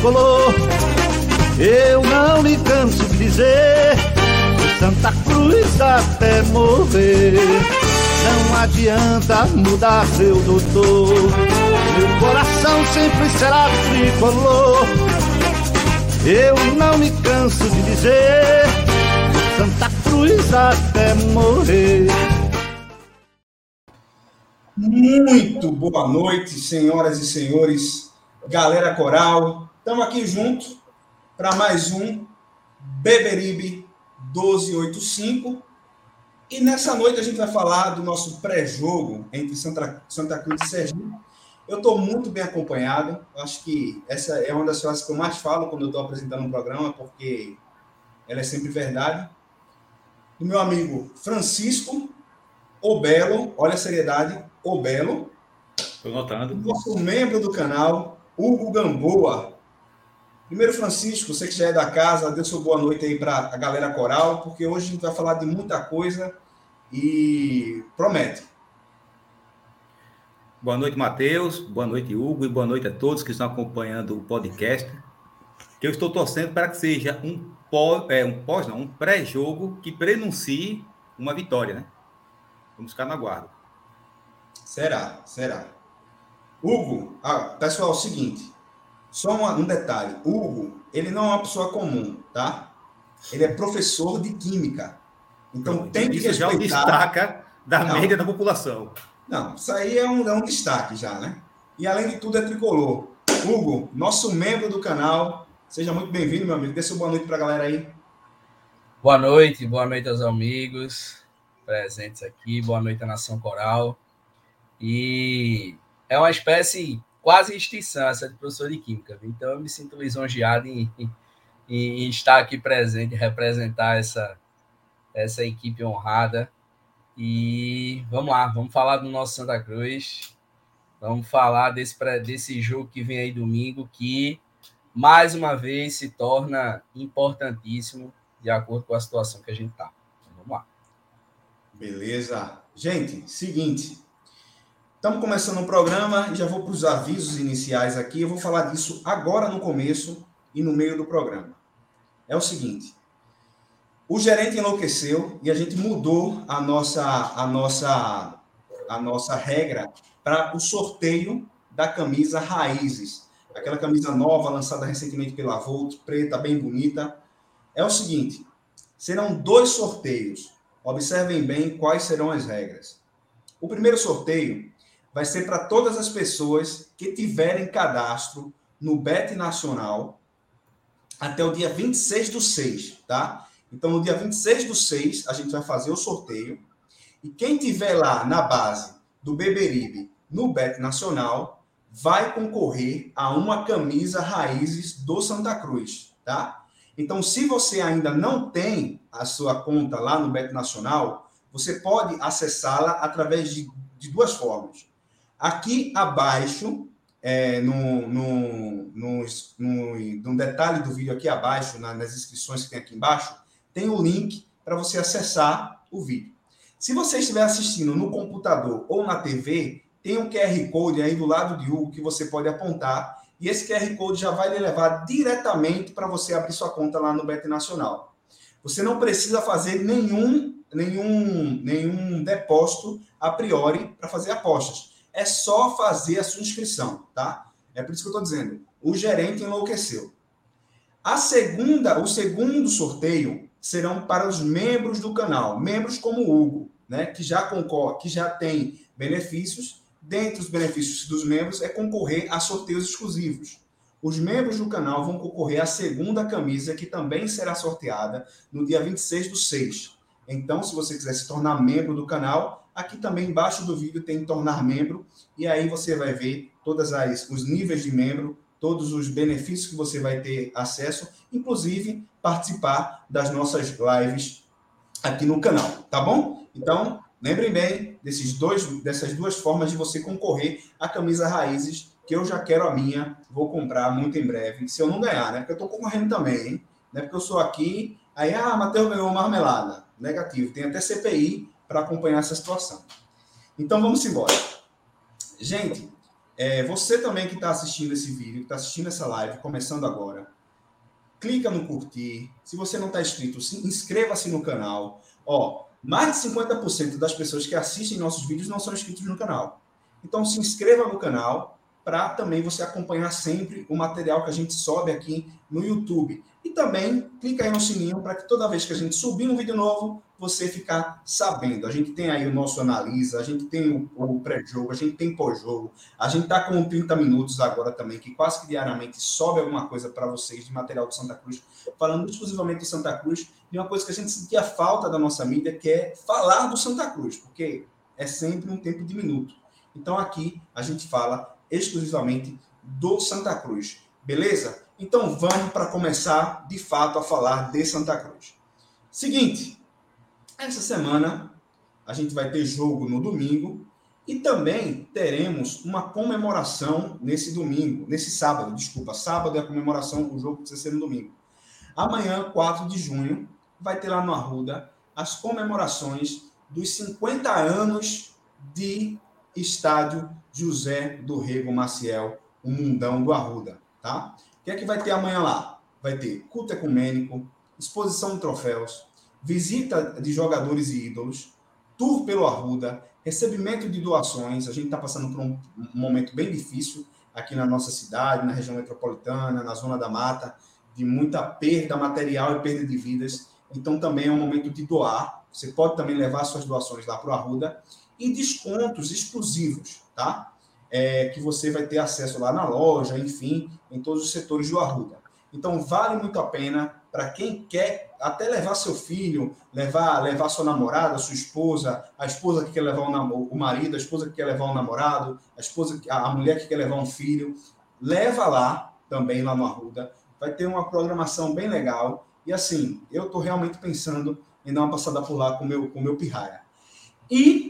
tricolor. Eu não me canso de dizer Santa Cruz até morrer. Não adianta mudar seu doutor. Meu coração sempre será tricolor. Eu não me canso de dizer Santa Cruz até morrer. Muito boa noite, senhoras e senhores, galera coral. Estamos aqui juntos para mais um Beberibe 1285. E nessa noite a gente vai falar do nosso pré-jogo entre Santa, Santa Cruz e Sergipe. Eu estou muito bem acompanhado. Acho que essa é uma das coisas que eu mais falo quando eu estou apresentando um programa, porque ela é sempre verdade. Do meu amigo Francisco Obelo, olha a seriedade, Obelo. Estou notando. Nosso membro do canal, Hugo Gamboa. Primeiro, Francisco, você que já é da casa, dê sua boa noite aí para a galera coral, porque hoje a gente vai falar de muita coisa e promete. Boa noite, Matheus. Boa noite, Hugo. E boa noite a todos que estão acompanhando o podcast. Eu estou torcendo para que seja um pós, é, um pós, não, um pré-jogo que prenuncie uma vitória, né? Vamos ficar na guarda. Será, será. Hugo, ah, pessoal, é o seguinte, só uma, um detalhe. Hugo, ele não é uma pessoa comum, tá? Ele é professor de química. Então tem que isso respeitar... já o destaca da não, média da população. Não, isso aí é um, é um destaque já, né? E além de tudo é tricolor. Hugo, nosso membro do canal, seja muito bem-vindo, meu amigo. Dê sua boa noite para a galera aí. Boa noite, boa noite aos amigos presentes aqui, boa noite à Nação Coral. E é uma espécie quase extinção essa de professor de Química. Então eu me sinto lisonjeado em, em, em estar aqui presente, representar essa, essa equipe honrada. E vamos lá, vamos falar do nosso Santa Cruz. Vamos falar desse, desse jogo que vem aí domingo, que mais uma vez se torna importantíssimo de acordo com a situação que a gente está. Vamos lá. Beleza. Gente, seguinte. Estamos começando o programa e já vou para os avisos iniciais aqui. Eu vou falar disso agora no começo e no meio do programa. É o seguinte: o gerente enlouqueceu e a gente mudou a nossa a nossa a nossa regra para o sorteio da camisa Raízes, aquela camisa nova lançada recentemente pela Volt, preta, bem bonita. É o seguinte: serão dois sorteios. Observem bem quais serão as regras. O primeiro sorteio vai ser para todas as pessoas que tiverem cadastro no BET Nacional até o dia 26 do 6, tá? Então, no dia 26 do 6, a gente vai fazer o sorteio. E quem tiver lá na base do Beberibe, no BET Nacional, vai concorrer a uma camisa Raízes do Santa Cruz, tá? Então, se você ainda não tem a sua conta lá no BET Nacional, você pode acessá-la através de, de duas formas. Aqui abaixo, é, no, no, no, no, no, detalhe do vídeo aqui abaixo, na, nas inscrições que tem aqui embaixo, tem o link para você acessar o vídeo. Se você estiver assistindo no computador ou na TV, tem um QR Code aí do lado de Hugo que você pode apontar e esse QR Code já vai lhe levar diretamente para você abrir sua conta lá no Bet Nacional. Você não precisa fazer nenhum, nenhum, nenhum depósito a priori para fazer apostas é só fazer a sua inscrição, tá? É por isso que eu estou dizendo. O gerente enlouqueceu. A segunda, o segundo sorteio serão para os membros do canal, membros como o Hugo, né, que já concorre, que já tem benefícios. Dentre os benefícios dos membros é concorrer a sorteios exclusivos. Os membros do canal vão concorrer à segunda camisa, que também será sorteada no dia 26 do 6. Então, se você quiser se tornar membro do canal, Aqui também embaixo do vídeo tem tornar membro e aí você vai ver todas as os níveis de membro, todos os benefícios que você vai ter acesso, inclusive participar das nossas lives aqui no canal, tá bom? Então, lembrem bem desses dois dessas duas formas de você concorrer à camisa Raízes, que eu já quero a minha, vou comprar muito em breve, se eu não ganhar, né? Porque eu tô concorrendo também, hein? Não é porque eu sou aqui, aí, ah, Matheus ganhou marmelada. Negativo, tem até CPI para acompanhar essa situação. Então vamos embora. Gente, é, você também que está assistindo esse vídeo, que está assistindo essa live, começando agora, clica no curtir. Se você não está inscrito, inscreva-se no canal. Ó, mais de 50% das pessoas que assistem nossos vídeos não são inscritos no canal. Então se inscreva no canal para também você acompanhar sempre o material que a gente sobe aqui no YouTube. E também clica aí no sininho para que toda vez que a gente subir um vídeo novo, você ficar sabendo. A gente tem aí o nosso analisa, a gente tem o, o pré-jogo, a gente tem pós-jogo. A gente está com 30 minutos agora também, que quase que diariamente sobe alguma coisa para vocês de material de Santa Cruz, falando exclusivamente de Santa Cruz, de uma coisa que a gente sentia falta da nossa mídia, que é falar do Santa Cruz, porque é sempre um tempo de minuto. Então aqui a gente fala exclusivamente do Santa Cruz. Beleza? Então vamos para começar de fato a falar de Santa Cruz. Seguinte, essa semana a gente vai ter jogo no domingo e também teremos uma comemoração nesse domingo, nesse sábado, desculpa, sábado é a comemoração, o jogo precisa ser no domingo. Amanhã, 4 de junho, vai ter lá no Arruda as comemorações dos 50 anos de estádio José do Rego Maciel, o Mundão do Arruda, tá? O que é que vai ter amanhã lá? Vai ter culto ecumênico, exposição de troféus, visita de jogadores e ídolos, tour pelo Arruda, recebimento de doações. A gente está passando por um momento bem difícil aqui na nossa cidade, na região metropolitana, na zona da mata, de muita perda material e perda de vidas. Então também é um momento de doar. Você pode também levar suas doações lá para o Arruda e descontos exclusivos, tá? é, que você vai ter acesso lá na loja, enfim, em todos os setores do Arruda. Então, vale muito a pena para quem quer até levar seu filho, levar, levar sua namorada, sua esposa, a esposa que quer levar o, marido, a esposa que quer levar o namorado, a esposa, a mulher que quer levar um filho, leva lá também lá no Arruda. Vai ter uma programação bem legal. E assim, eu estou realmente pensando em dar uma passada por lá com meu, o com meu pirraia. E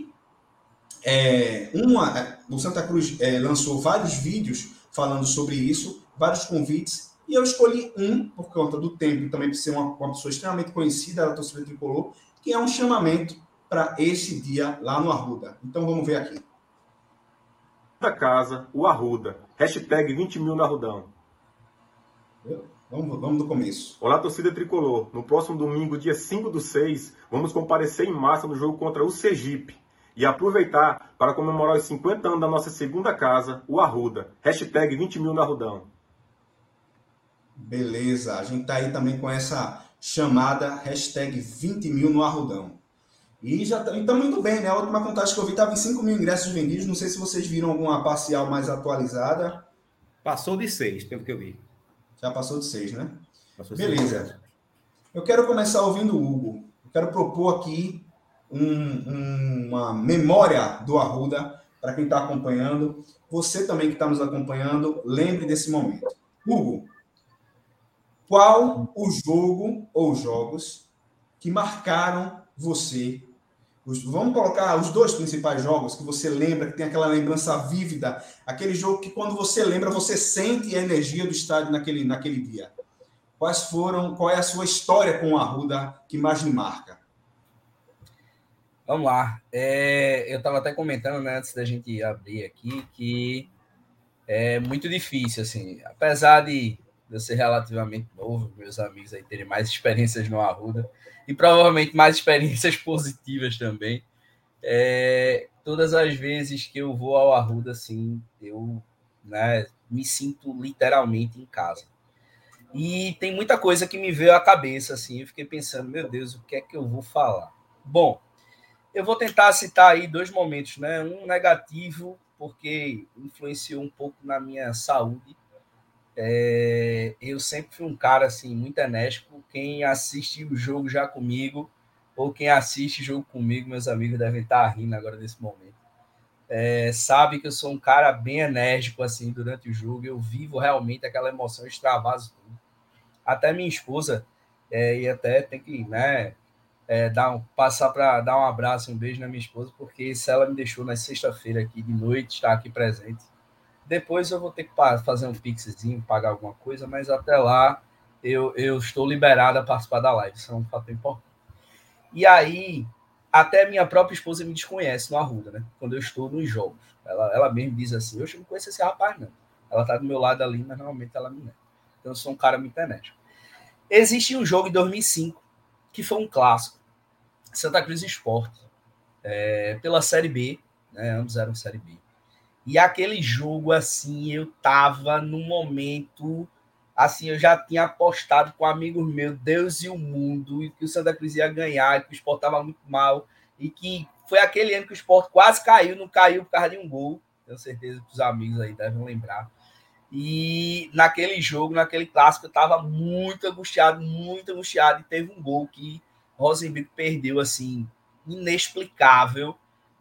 é, uma, o Santa Cruz é, lançou vários vídeos falando sobre isso, vários convites, e eu escolhi um, por conta do tempo, e também por ser uma, uma pessoa extremamente conhecida da torcida tricolor, que é um chamamento para esse dia lá no Arruda. Então vamos ver aqui. Da casa, o Arruda. Hashtag 20 mil no Arrudão. Vamos, vamos do começo. Olá, torcida tricolor. No próximo domingo, dia 5 do 6, vamos comparecer em massa no jogo contra o Sergipe e aproveitar para comemorar os 50 anos da nossa segunda casa, o Arruda. Hashtag 20 mil no Arrudão. Beleza, a gente tá aí também com essa chamada hashtag 20 mil no Arrudão. E já estamos tá, muito bem, né? A última contagem que eu vi estava em 5 mil ingressos vendidos. Não sei se vocês viram alguma parcial mais atualizada. Passou de 6, pelo que eu vi. Já passou de 6, né? Passou Beleza. Seis. Eu quero começar ouvindo o Hugo. Eu quero propor aqui um, uma memória do Arruda para quem está acompanhando. Você também que está nos acompanhando, lembre desse momento. Hugo, qual o jogo ou jogos que marcaram você? vamos colocar os dois principais jogos que você lembra, que tem aquela lembrança vívida, aquele jogo que quando você lembra, você sente a energia do estádio naquele, naquele dia. Quais foram, qual é a sua história com o Arruda que mais lhe marca? Vamos lá. É, eu estava até comentando né, antes da gente abrir aqui que é muito difícil, assim, apesar de eu ser relativamente novo, meus amigos aí terem mais experiências no Arruda e provavelmente mais experiências positivas também. É, todas as vezes que eu vou ao Arruda, assim, eu né, me sinto literalmente em casa. E tem muita coisa que me veio à cabeça, assim, eu fiquei pensando, meu Deus, o que é que eu vou falar? Bom, eu vou tentar citar aí dois momentos, né? Um negativo, porque influenciou um pouco na minha saúde. É, eu sempre fui um cara assim muito enérgico. Quem assiste o jogo já comigo, ou quem assiste jogo comigo, meus amigos devem estar rindo agora nesse momento. É, sabe que eu sou um cara bem enérgico assim durante o jogo. Eu vivo realmente aquela emoção, extravaso tudo. Até minha esposa, é, e até tem que, né? É, dar um, passar para dar um abraço, um beijo na minha esposa, porque se ela me deixou na sexta-feira aqui de noite, estar aqui presente. Depois eu vou ter que fazer um pixzinho, pagar alguma coisa, mas até lá eu, eu estou liberado a participar da live, isso é um fato importante. E aí, até minha própria esposa me desconhece no Arruda, né? Quando eu estou nos jogos. Ela, ela mesmo diz assim: Eu não conheço esse rapaz, não. Ela tá do meu lado ali, mas normalmente ela não é. Então eu sou um cara muito enérgico. Existe um jogo em 2005 que foi um clássico. Santa Cruz Esporte. É, pela Série B, né? Ambos eram Série B. E aquele jogo, assim, eu tava no momento. Assim, eu já tinha apostado com amigos meus, Deus e o mundo, e que o Santa Cruz ia ganhar, e que o Sport tava muito mal, e que foi aquele ano que o Sport quase caiu, não caiu por causa de um gol. Tenho certeza que os amigos aí devem lembrar. E naquele jogo, naquele clássico, eu tava muito angustiado, muito angustiado, e teve um gol que Rosenberg perdeu, assim, inexplicável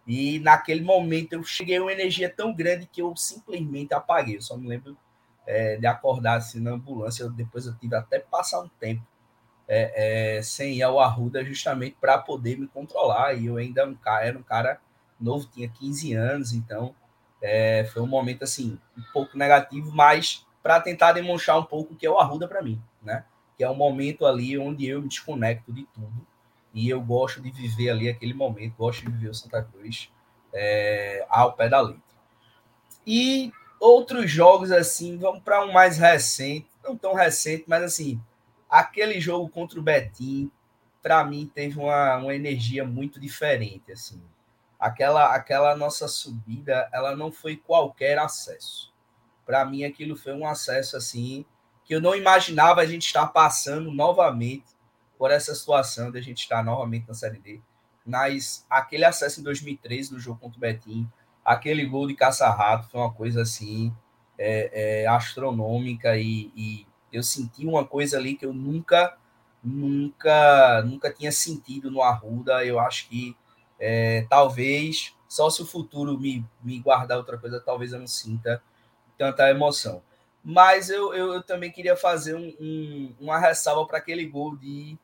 e naquele momento eu cheguei a uma energia tão grande que eu simplesmente apaguei. Eu só me lembro é, de acordar assim na ambulância. Depois eu tive até passar um tempo é, é, sem ir ao Arruda justamente para poder me controlar. E eu ainda um cara, era um cara novo, tinha 15 anos, então é, foi um momento assim um pouco negativo, mas para tentar demonstrar um pouco o que é o Arruda para mim, né? Que é um momento ali onde eu me desconecto de tudo e eu gosto de viver ali aquele momento, gosto de viver o Santa Cruz é, ao pé da letra. E outros jogos assim, vamos para um mais recente, não tão recente, mas assim, aquele jogo contra o Betim, para mim teve uma, uma energia muito diferente assim. Aquela aquela nossa subida, ela não foi qualquer acesso. Para mim aquilo foi um acesso assim que eu não imaginava a gente estar passando novamente por essa situação de a gente estar novamente na Série D. Mas aquele acesso em 2013 no jogo contra o Betim, aquele gol de caça-rato foi uma coisa assim é, é, astronômica e, e, eu senti uma coisa ali que eu nunca, nunca, nunca tinha sentido no Arruda. Eu acho que é, talvez só se o futuro me, me guardar outra coisa, talvez eu não sinta tanta emoção. Mas eu, eu, eu também queria fazer um, um, uma ressalva para aquele gol de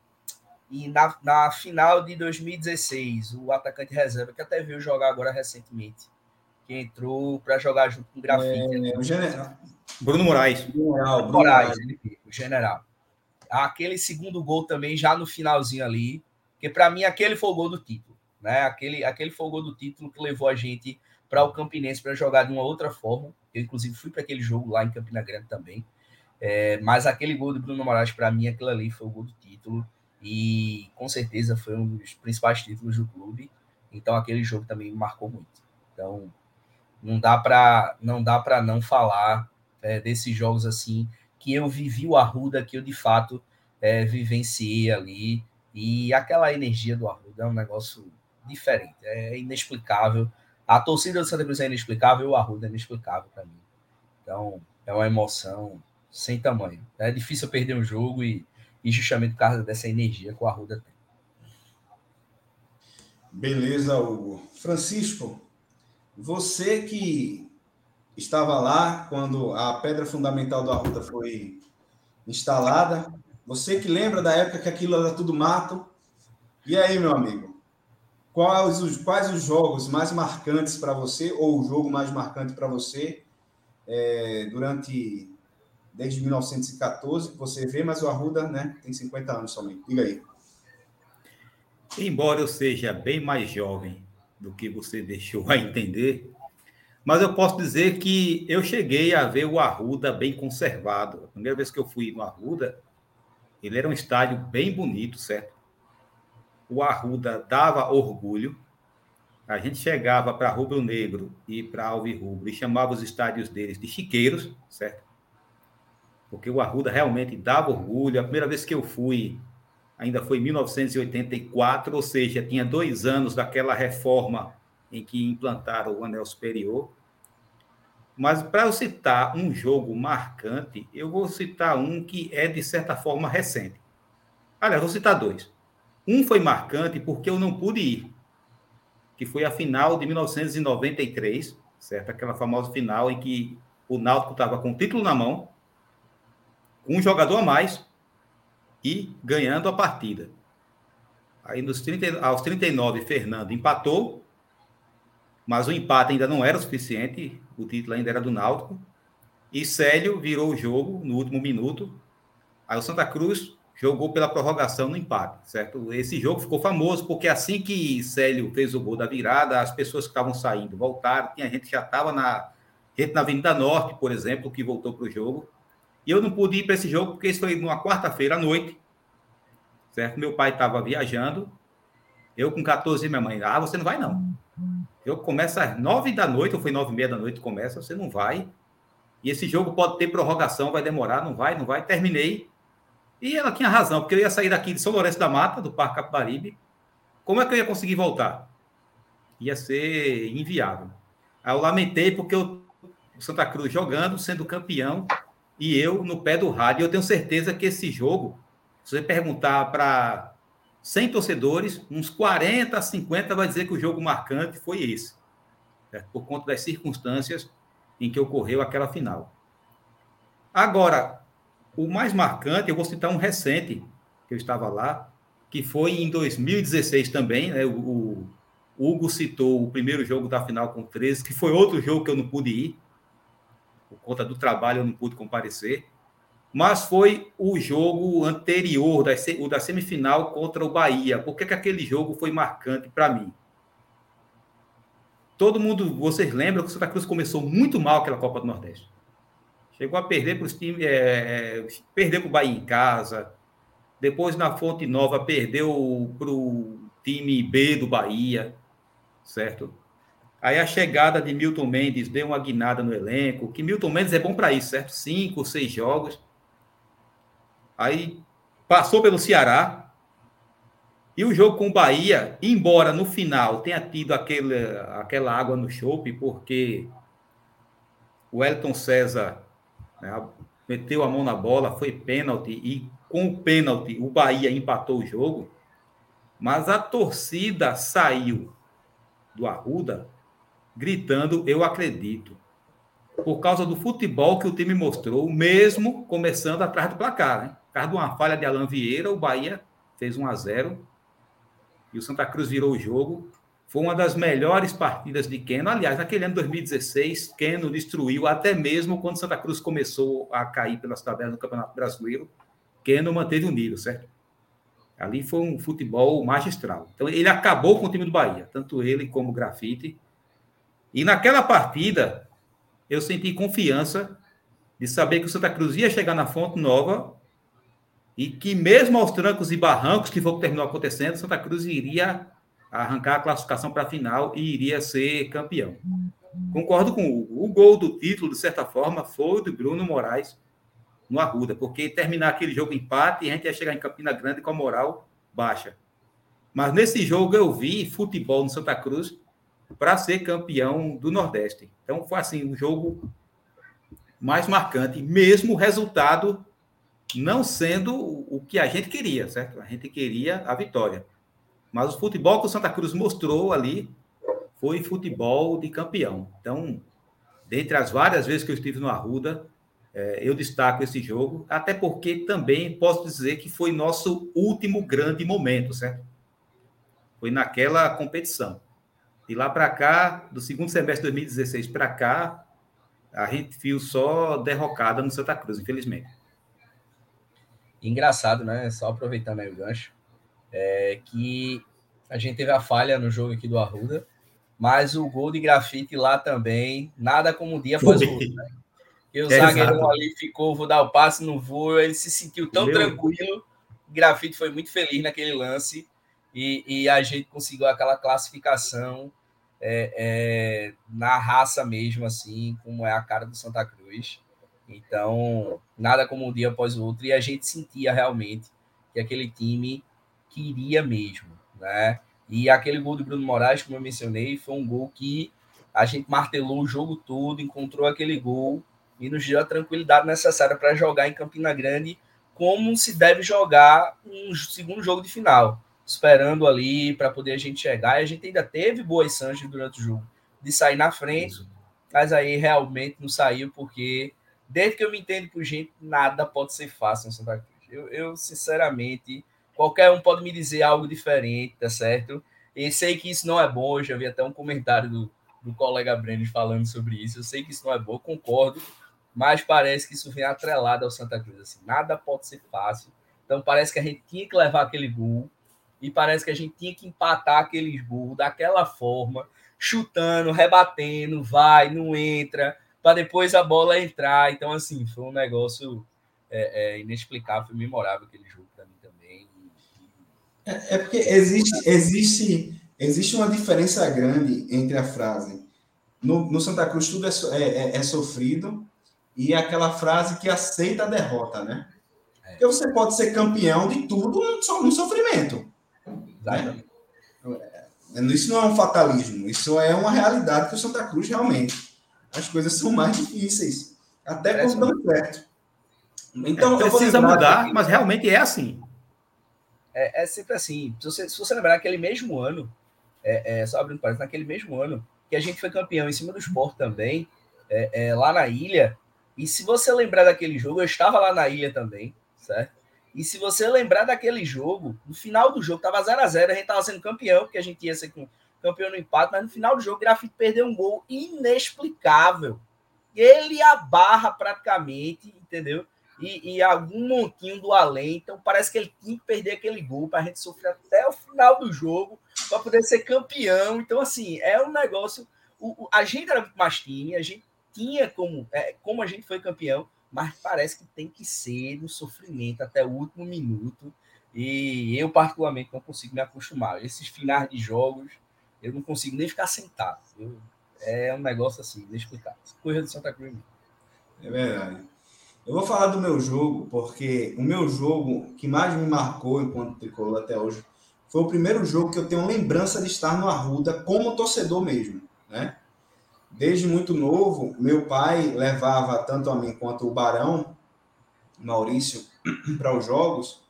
e na, na final de 2016, o atacante reserva, que até viu jogar agora recentemente, que entrou para jogar junto com o Grafite. É, o general. Bruno Moraes. General, Bruno Moraes, o general. Aquele segundo gol também, já no finalzinho ali, que para mim aquele foi o gol do título. Né? Aquele, aquele foi o gol do título que levou a gente para o Campinense para jogar de uma outra forma. Eu, inclusive, fui para aquele jogo lá em Campina Grande também. É, mas aquele gol do Bruno Moraes, para mim, aquilo ali foi o gol do título e com certeza foi um dos principais títulos do clube. Então aquele jogo também me marcou muito. Então não dá para não dá para não falar é, desses jogos assim que eu vivi o Arruda, que eu de fato é, vivenciei ali e aquela energia do Arruda é um negócio diferente, é inexplicável. A torcida do Santa Cruz é inexplicável, o Arruda é inexplicável para mim. Então é uma emoção sem tamanho. É difícil perder um jogo e e justamente por causa dessa energia que o Arruda tem. Beleza, Hugo. Francisco, você que estava lá quando a pedra fundamental do Arruda foi instalada, você que lembra da época que aquilo era tudo mato, e aí, meu amigo? Quais os, quais os jogos mais marcantes para você, ou o jogo mais marcante para você, é, durante desde 1914 que você vê, mas o Arruda né, tem 50 anos somente. Diga aí. Embora eu seja bem mais jovem do que você deixou a entender, mas eu posso dizer que eu cheguei a ver o Arruda bem conservado. A primeira vez que eu fui no Arruda, ele era um estádio bem bonito, certo? O Arruda dava orgulho. A gente chegava para Rubro Negro e para Alvi Rubro e chamava os estádios deles de chiqueiros, certo? Porque o Arruda realmente dava orgulho. A primeira vez que eu fui ainda foi em 1984, ou seja, tinha dois anos daquela reforma em que implantaram o anel superior. Mas para eu citar um jogo marcante, eu vou citar um que é de certa forma recente. Aliás, vou citar dois. Um foi marcante porque eu não pude ir, que foi a final de 1993, certo? Aquela famosa final em que o Náutico estava com o título na mão um jogador a mais e ganhando a partida. Aí nos 30, aos 39, Fernando empatou, mas o empate ainda não era o suficiente, o título ainda era do Náutico. E Célio virou o jogo no último minuto. Aí o Santa Cruz jogou pela prorrogação no empate, certo? Esse jogo ficou famoso porque assim que Célio fez o gol da virada, as pessoas que estavam saindo voltaram, tinha gente que já estava na gente na Avenida Norte, por exemplo, que voltou para o jogo. E eu não pude ir para esse jogo porque isso foi numa quarta-feira à noite, certo? Meu pai estava viajando, eu com 14 e minha mãe, ah, você não vai não. Eu começo às 9 da noite, ou foi 9 e meia da noite, começa, você não vai. E esse jogo pode ter prorrogação, vai demorar, não vai, não vai. Terminei e ela tinha razão, porque eu ia sair daqui de São Lourenço da Mata, do Parque Capibaribe. Como é que eu ia conseguir voltar? Ia ser inviável. Aí eu lamentei porque o Santa Cruz jogando, sendo campeão, e eu no pé do rádio. Eu tenho certeza que esse jogo, se você perguntar para 100 torcedores, uns 40 a 50 vai dizer que o jogo marcante foi esse, certo? por conta das circunstâncias em que ocorreu aquela final. Agora, o mais marcante, eu vou citar um recente, que eu estava lá, que foi em 2016 também, né? O, o Hugo citou o primeiro jogo da final com 13, que foi outro jogo que eu não pude ir, por conta do trabalho eu não pude comparecer, mas foi o jogo anterior, da, o da semifinal contra o Bahia. Por que, que aquele jogo foi marcante para mim? Todo mundo, vocês lembram que o Santa Cruz começou muito mal aquela Copa do Nordeste. Chegou a perder para os times, é, é para o Bahia em casa. Depois, na Fonte Nova, perdeu para o time B do Bahia, certo? Aí a chegada de Milton Mendes deu uma guinada no elenco, que Milton Mendes é bom para isso, certo? Cinco, seis jogos. Aí passou pelo Ceará. E o jogo com o Bahia, embora no final tenha tido aquele, aquela água no chope, porque o Elton César né? Meteu a mão na bola, foi pênalti, e com o pênalti o Bahia empatou o jogo. Mas a torcida saiu do Arruda gritando: Eu acredito. Por causa do futebol que o time mostrou, mesmo começando atrás do placar. Né? Por causa de uma falha de Alan Vieira, o Bahia fez 1 a 0 e o Santa Cruz virou o jogo. Foi uma das melhores partidas de Keno. Aliás, naquele ano de 2016, Keno destruiu, até mesmo quando Santa Cruz começou a cair pelas tabelas do Campeonato Brasileiro, Keno manteve o nível, certo? Ali foi um futebol magistral. Então, ele acabou com o time do Bahia, tanto ele como o Grafite. E naquela partida, eu senti confiança de saber que o Santa Cruz ia chegar na Fonte Nova e que, mesmo aos trancos e barrancos que foi o que terminou acontecendo, Santa Cruz iria arrancar a classificação para a final e iria ser campeão. Concordo com o Hugo. O gol do título, de certa forma, foi do Bruno Moraes no Arruda, porque terminar aquele jogo empate, a gente ia chegar em Campina Grande com a moral baixa. Mas nesse jogo eu vi futebol no Santa Cruz para ser campeão do Nordeste. Então foi assim, um jogo mais marcante, mesmo o resultado não sendo o que a gente queria, certo? A gente queria a vitória. Mas o futebol que o Santa Cruz mostrou ali foi futebol de campeão. Então, dentre as várias vezes que eu estive no Arruda, é, eu destaco esse jogo, até porque também posso dizer que foi nosso último grande momento, certo? Foi naquela competição. De lá para cá, do segundo semestre de 2016 para cá, a gente viu só derrocada no Santa Cruz, infelizmente. Engraçado, né? Só aproveitando aí o gancho é, que a gente teve a falha no jogo aqui do Arruda, mas o gol de grafite lá também, nada como um dia após o outro. Né? E o é zagueirão ali ficou, vou dar o passe, no voo, ele se sentiu tão Meu... tranquilo. O grafite foi muito feliz naquele lance e, e a gente conseguiu aquela classificação é, é, na raça mesmo, assim, como é a cara do Santa Cruz. Então, nada como um dia após o outro, e a gente sentia realmente que aquele time queria mesmo, né? E aquele gol do Bruno Moraes, como eu mencionei, foi um gol que a gente martelou o jogo todo, encontrou aquele gol e nos deu a tranquilidade necessária para jogar em Campina Grande como se deve jogar um segundo jogo de final, esperando ali para poder a gente chegar. E a gente ainda teve boas chances durante o jogo de sair na frente, mas aí realmente não saiu porque desde que eu me entendo por gente, nada pode ser fácil em Santa Cruz. Eu, eu sinceramente Qualquer um pode me dizer algo diferente, tá certo? E sei que isso não é bom. Eu já vi até um comentário do, do colega Breno falando sobre isso. Eu sei que isso não é bom, concordo, mas parece que isso vem atrelado ao Santa Cruz. Assim, nada pode ser fácil Então parece que a gente tinha que levar aquele gol e parece que a gente tinha que empatar aqueles gols daquela forma, chutando, rebatendo, vai, não entra, para depois a bola entrar. Então, assim, foi um negócio é, é, inexplicável, foi memorável aquele jogo para mim também. É, é, porque existe, existe, existe uma diferença grande entre a frase no, no Santa Cruz tudo é, é, é, é sofrido e aquela frase que aceita a derrota, né? É. Porque você pode ser campeão de tudo no, sofrimento. Né? Isso não é um fatalismo, isso é uma realidade que o Santa Cruz realmente. As coisas são mais difíceis, até quando dão certo. Então, é, precisa mudar, que... mas realmente é assim. É, é sempre assim. Se você, se você lembrar aquele mesmo ano, é, é, só abrindo parênteses, naquele mesmo ano, que a gente foi campeão em cima do esporte também, é, é, lá na ilha. E se você lembrar daquele jogo, eu estava lá na ilha também, certo? E se você lembrar daquele jogo, no final do jogo, tava 0 a 0 a gente tava sendo campeão, porque a gente ia ser campeão no empate, mas no final do jogo, o Grafite perdeu um gol inexplicável. Ele a barra praticamente, entendeu? E, e, algum montinho do além. Então parece que ele tinha que perder aquele gol para a gente sofrer até o final do jogo para poder ser campeão. Então, assim, é um negócio. O, o, a gente era muito mais time, a gente tinha como, é, como a gente foi campeão, mas parece que tem que ser no sofrimento até o último minuto. E eu, particularmente, não consigo me acostumar. Esses finais de jogos, eu não consigo nem ficar sentado. Eu, é um negócio assim, inexplicável. Coisa de Santa Cruz. É verdade. Eu vou falar do meu jogo, porque o meu jogo que mais me marcou enquanto tricolor até hoje foi o primeiro jogo que eu tenho lembrança de estar no Arruda como torcedor mesmo, né? Desde muito novo, meu pai levava tanto a mim quanto o Barão, Maurício, para os jogos.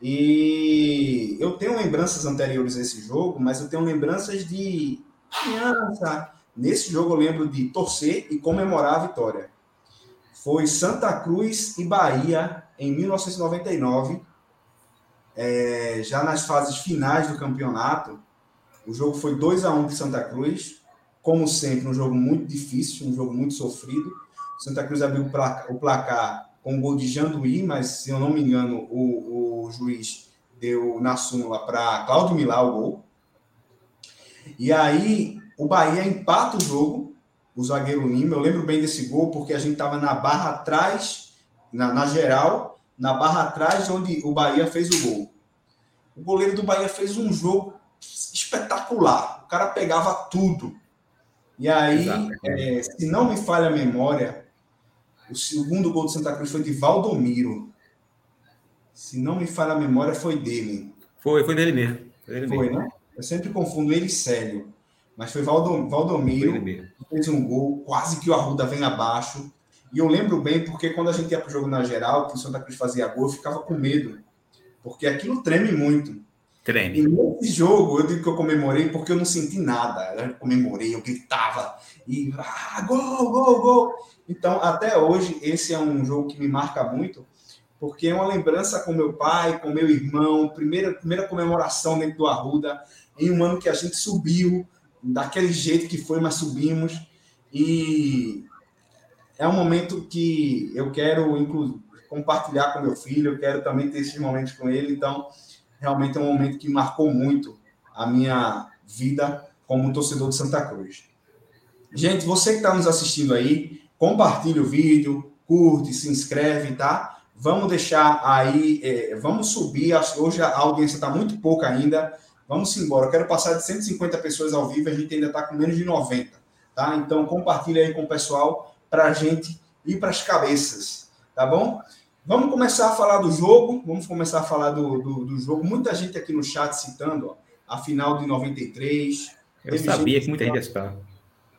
E eu tenho lembranças anteriores a esse jogo, mas eu tenho lembranças de criança. Nesse jogo eu lembro de torcer e comemorar a vitória. Foi Santa Cruz e Bahia em 1999, é, já nas fases finais do campeonato. O jogo foi 2 a 1 um de Santa Cruz como sempre, um jogo muito difícil, um jogo muito sofrido. Santa Cruz abriu o placar com o gol de Janduí, mas, se eu não me engano, o, o juiz deu na súmula para Cláudio Milá o gol. E aí, o Bahia empata o jogo, o zagueiro Lima. Eu lembro bem desse gol, porque a gente estava na barra atrás, na, na geral, na barra atrás, onde o Bahia fez o gol. O goleiro do Bahia fez um jogo espetacular. O cara pegava tudo. E aí, é, se não me falha a memória, o segundo gol do Santa Cruz foi de Valdomiro. Se não me falha a memória, foi dele. Foi, foi dele mesmo. Foi, dele foi mesmo. né? Eu sempre confundo ele e Célio. Mas foi Valdom, Valdomiro que fez um gol, quase que o Arruda vem abaixo. E eu lembro bem porque quando a gente ia para o jogo na geral, que o Santa Cruz fazia gol, eu ficava com medo. Porque aquilo treme muito. Treme. E nesse jogo, eu digo que eu comemorei porque eu não senti nada. Eu comemorei, eu gritava. E, ah, gol, gol, gol. Então, até hoje, esse é um jogo que me marca muito, porque é uma lembrança com meu pai, com meu irmão, primeira, primeira comemoração dentro do Arruda, em um ano que a gente subiu, daquele jeito que foi, mas subimos. E é um momento que eu quero, inclusive, compartilhar com meu filho, eu quero também ter esses momentos com ele. Então, realmente é um momento que marcou muito a minha vida como torcedor de Santa Cruz. Gente, você que está nos assistindo aí, compartilhe o vídeo, curte, se inscreve, tá? Vamos deixar aí, é, vamos subir. Hoje a audiência está muito pouca ainda. Vamos embora. Eu quero passar de 150 pessoas ao vivo, a gente ainda está com menos de 90, tá? Então compartilhe aí com o pessoal para a gente ir para as cabeças, tá bom? Vamos começar a falar do jogo. Vamos começar a falar do, do, do jogo. Muita gente aqui no chat citando ó, a final de 93. Eu sabia que muita gente está.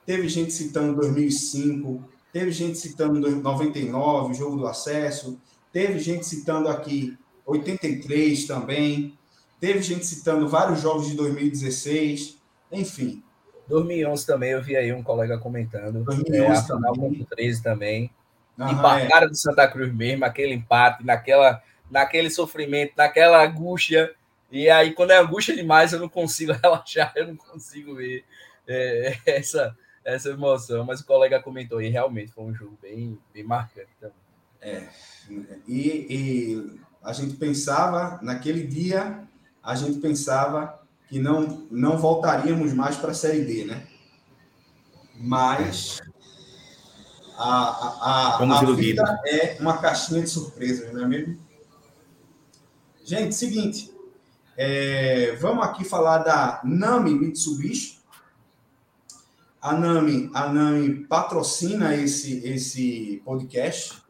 Teve gente citando 2005. Teve gente citando 99, jogo do acesso. Teve gente citando aqui 83 também. Teve gente citando vários jogos de 2016. Enfim. 2011 também, eu vi aí um colega comentando. 2011 é, a final contra o 13 também. Uhum, embarcaram é. do Santa Cruz mesmo, aquele empate, naquela, naquele sofrimento, naquela angústia. E aí, quando é angústia demais, eu não consigo relaxar, eu não consigo ver é, essa, essa emoção. Mas o colega comentou aí, realmente foi um jogo bem, bem marcante também. É, e, e a gente pensava, naquele dia, a gente pensava que não, não voltaríamos mais para a Série D, né? Mas a, a, a, a vida é uma caixinha de surpresas, não é mesmo? Gente, seguinte, é, vamos aqui falar da Nami Mitsubishi. A Nami, a Nami patrocina esse, esse podcast.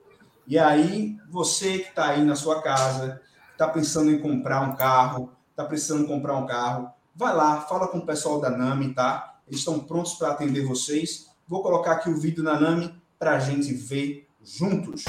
E aí, você que está aí na sua casa, está pensando em comprar um carro, está precisando comprar um carro, vai lá, fala com o pessoal da Nami, tá? Eles estão prontos para atender vocês. Vou colocar aqui o vídeo da Nami para a gente ver juntos.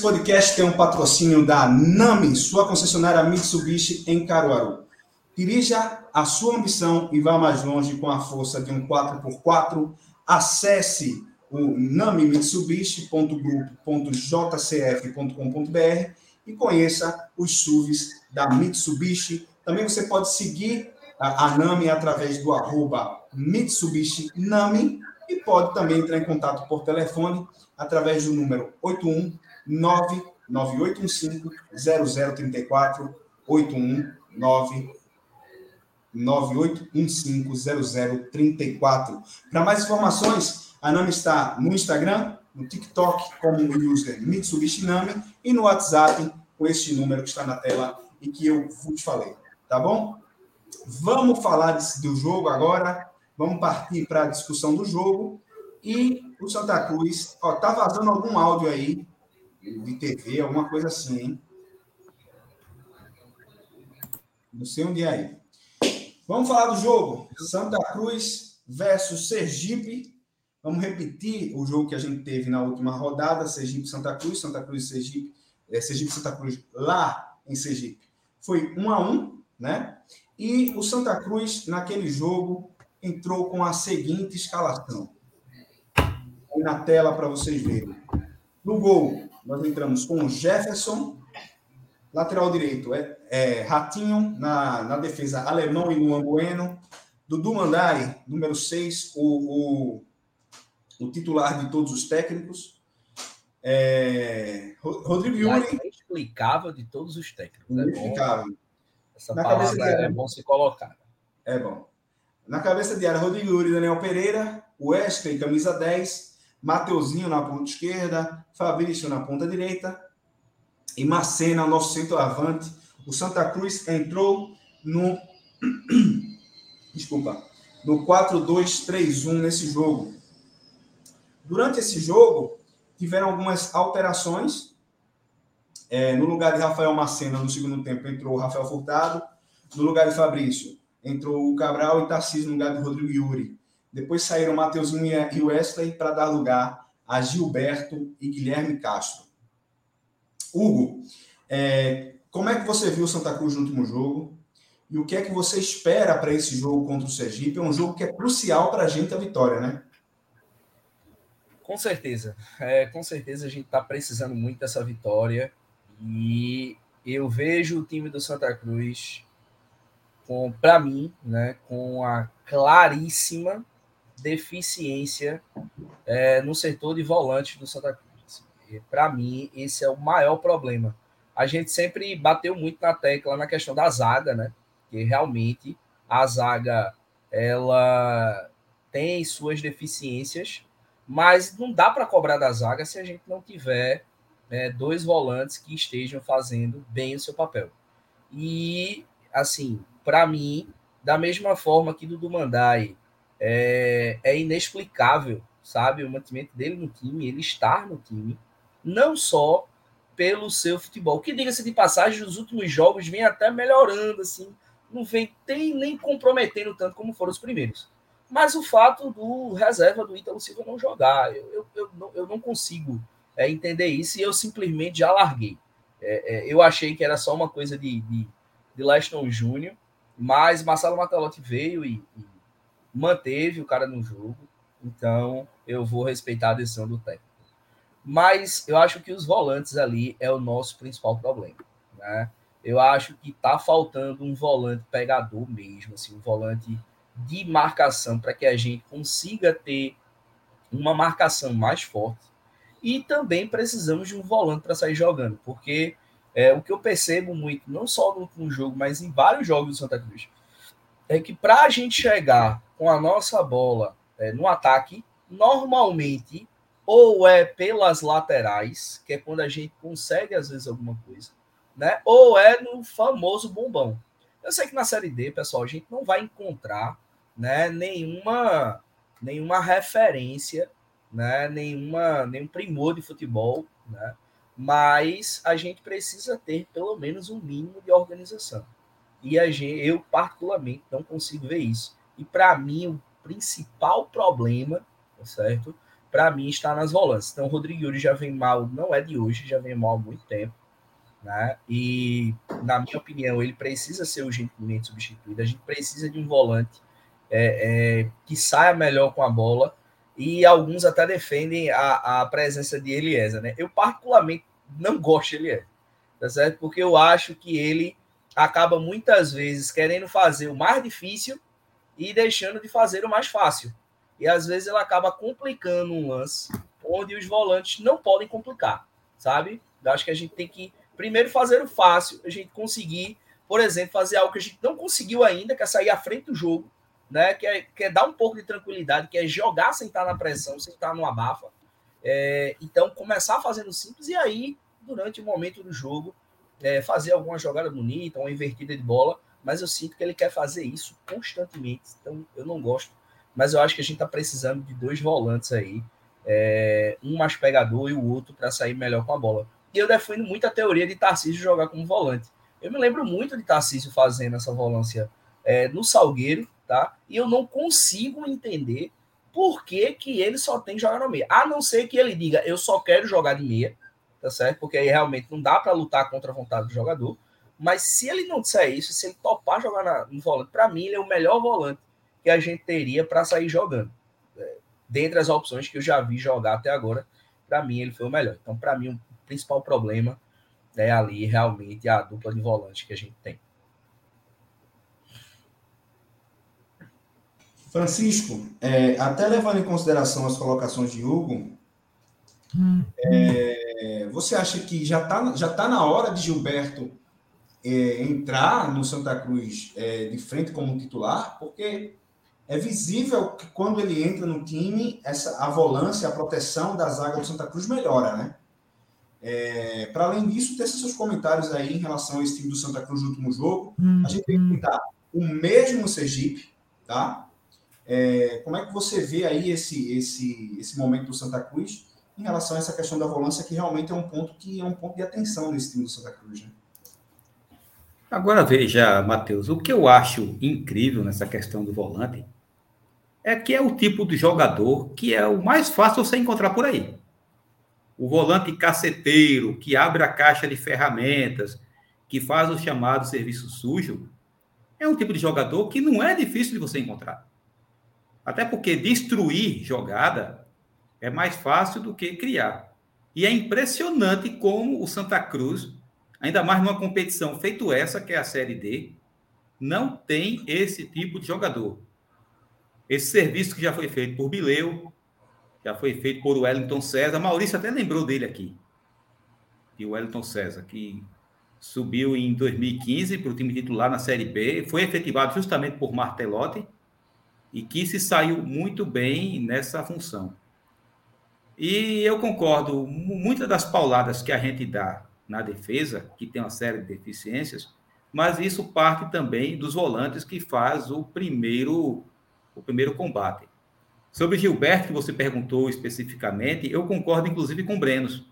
Esse podcast tem um patrocínio da NAMI, sua concessionária Mitsubishi em Caruaru. Dirija a sua ambição e vá mais longe com a força de um 4x4. Acesse o namimitsubishi.grupo.jcf.com.br e conheça os SUVs da Mitsubishi. Também você pode seguir a, Nami através do arroba Mitsubishi Nami e pode também entrar em contato por telefone através do número 81 99815 0034 819 9815 0034. Para mais informações, a Nami está no Instagram, no TikTok, como o user Mitsubishi Nami, e no WhatsApp, com este número que está na tela e que eu vos falei. Tá bom? Vamos falar desse, do jogo agora. Vamos partir para a discussão do jogo. E o Santa Cruz, ó, tá vazando algum áudio aí de TV, alguma coisa assim, hein? Não sei onde é aí. Vamos falar do jogo. Santa Cruz versus Sergipe. Vamos repetir o jogo que a gente teve na última rodada, Sergipe Santa Cruz, Santa Cruz Sergipe, é, Sergipe Santa Cruz lá em Sergipe. Foi um a um, né? E o Santa Cruz naquele jogo entrou com a seguinte escalação. Aí na tela para vocês verem. No gol, nós entramos com o Jefferson, lateral direito é, é Ratinho, na, na defesa Alemão e Luan Bueno, Dudu Mandai, número 6, o, o, o, titular de todos os técnicos. É, Rodrigo Yuri. Explicável de todos os técnicos. É explicável. Essa na palavra cabeça é bom se colocar. É bom. Na cabeça de área, Rodrigo Yuri, Daniel Pereira, Wesley, camisa 10, Mateuzinho na ponta esquerda, Fabrício na ponta direita e Macena, nosso centroavante. O Santa Cruz entrou no desculpa, no 4-2-3-1 nesse jogo. Durante esse jogo, tiveram algumas alterações. É, no lugar de Rafael Macena, no segundo tempo, entrou Rafael Furtado. No lugar de Fabrício, entrou o Cabral e Tarcísio no lugar de Rodrigo Yuri. Depois saíram Mateuzinho e Wesley para dar lugar a Gilberto e Guilherme Castro. Hugo, é, como é que você viu Santa Cruz no último jogo? E o que é que você espera para esse jogo contra o Sergipe? É um jogo que é crucial para a gente a vitória, né? Com certeza. É, com certeza a gente está precisando muito dessa vitória. E eu vejo o time do Santa Cruz para mim, né, com a claríssima deficiência é, no setor de volante do Santa Cruz. Para mim, esse é o maior problema. A gente sempre bateu muito na tecla na questão da zaga, né? Que realmente a zaga ela tem suas deficiências, mas não dá para cobrar da zaga se a gente não tiver né, dois volantes que estejam fazendo bem o seu papel. E, assim, para mim, da mesma forma que do Mandai é, é inexplicável, sabe? O mantimento dele no time, ele estar no time, não só pelo seu futebol. Que diga-se de passagem, os últimos jogos vem até melhorando, assim, não vem tem, nem comprometendo tanto como foram os primeiros. Mas o fato do reserva do Ítalo Silva não jogar, eu, eu, eu, não, eu não consigo é, entender isso e eu simplesmente já larguei. É, é, eu achei que era só uma coisa de, de, de Leston Júnior, mas Marcelo Matalotti veio e, e, manteve o cara no jogo, então eu vou respeitar a decisão do técnico. Mas eu acho que os volantes ali é o nosso principal problema. Né? Eu acho que tá faltando um volante pegador mesmo, assim, um volante de marcação para que a gente consiga ter uma marcação mais forte. E também precisamos de um volante para sair jogando, porque é, o que eu percebo muito, não só no jogo, mas em vários jogos do Santa Cruz, é que para a gente chegar com a nossa bola é, no ataque, normalmente ou é pelas laterais, que é quando a gente consegue às vezes alguma coisa, né? Ou é no famoso bombão. Eu sei que na série D, pessoal, a gente não vai encontrar, né, nenhuma nenhuma referência, né, nenhuma nenhum primor de futebol, né? Mas a gente precisa ter pelo menos um mínimo de organização. E a gente, eu particularmente não consigo ver isso. E para mim o principal problema, tá certo? para mim, está nas volantes. Então, o Rodrigo Yuri já vem mal, não é de hoje, já vem mal há muito tempo. Né? E, na minha opinião, ele precisa ser urgentemente substituído. A gente precisa de um volante é, é, que saia melhor com a bola. E alguns até defendem a, a presença de Eliezer. Né? Eu, particularmente, não gosto de Eliezer, tá certo? Porque eu acho que ele acaba muitas vezes querendo fazer o mais difícil e deixando de fazer o mais fácil e às vezes ela acaba complicando um lance onde os volantes não podem complicar, sabe? Eu acho que a gente tem que primeiro fazer o fácil, a gente conseguir, por exemplo, fazer algo que a gente não conseguiu ainda, que é sair à frente do jogo, né? Que é, que é dar um pouco de tranquilidade, que é jogar sem estar na pressão, sem estar no abafa. É, então, começar fazendo simples e aí, durante o momento do jogo, é, fazer alguma jogada bonita, uma invertida de bola, mas eu sinto que ele quer fazer isso constantemente, então eu não gosto mas eu acho que a gente está precisando de dois volantes aí, é, um mais pegador e o outro para sair melhor com a bola. E eu defendo muito a teoria de Tarcísio jogar como volante. Eu me lembro muito de Tarcísio fazendo essa volância é, no Salgueiro, tá? E eu não consigo entender por que, que ele só tem que jogar no meia. A não ser que ele diga, eu só quero jogar de meia, tá certo? Porque aí realmente não dá para lutar contra a vontade do jogador. Mas se ele não disser isso, se ele topar jogar na, no volante, para mim ele é o melhor volante que a gente teria para sair jogando. É, dentre as opções que eu já vi jogar até agora, para mim ele foi o melhor. Então, para mim, o principal problema é ali realmente a dupla de volante que a gente tem. Francisco, é, até levando em consideração as colocações de Hugo, hum. é, você acha que já está já tá na hora de Gilberto é, entrar no Santa Cruz é, de frente como titular? Porque é visível que quando ele entra no time, essa, a volância, a proteção da zaga do Santa Cruz melhora, né? É, Para além disso, ter seus comentários aí em relação a esse time do Santa Cruz no último jogo. A gente tem que tentar o mesmo Sergipe, tá? É, como é que você vê aí esse, esse, esse momento do Santa Cruz em relação a essa questão da volância, que realmente é um ponto que é um ponto de atenção nesse time do Santa Cruz, né? Agora veja, Matheus, o que eu acho incrível nessa questão do volante é que é o tipo de jogador que é o mais fácil você encontrar por aí. O volante caceteiro, que abre a caixa de ferramentas, que faz o chamado serviço sujo, é um tipo de jogador que não é difícil de você encontrar. Até porque destruir jogada é mais fácil do que criar. E é impressionante como o Santa Cruz, ainda mais numa competição feito essa, que é a Série D, não tem esse tipo de jogador. Esse serviço que já foi feito por Bileu, já foi feito por Wellington César. Maurício até lembrou dele aqui. E o Wellington César, que subiu em 2015 para o time titular na Série B, foi efetivado justamente por Martelotti e que se saiu muito bem nessa função. E eu concordo, muitas das pauladas que a gente dá na defesa, que tem uma série de deficiências, mas isso parte também dos volantes que faz o primeiro o primeiro combate. Sobre Gilberto, que você perguntou especificamente, eu concordo inclusive com Brenos.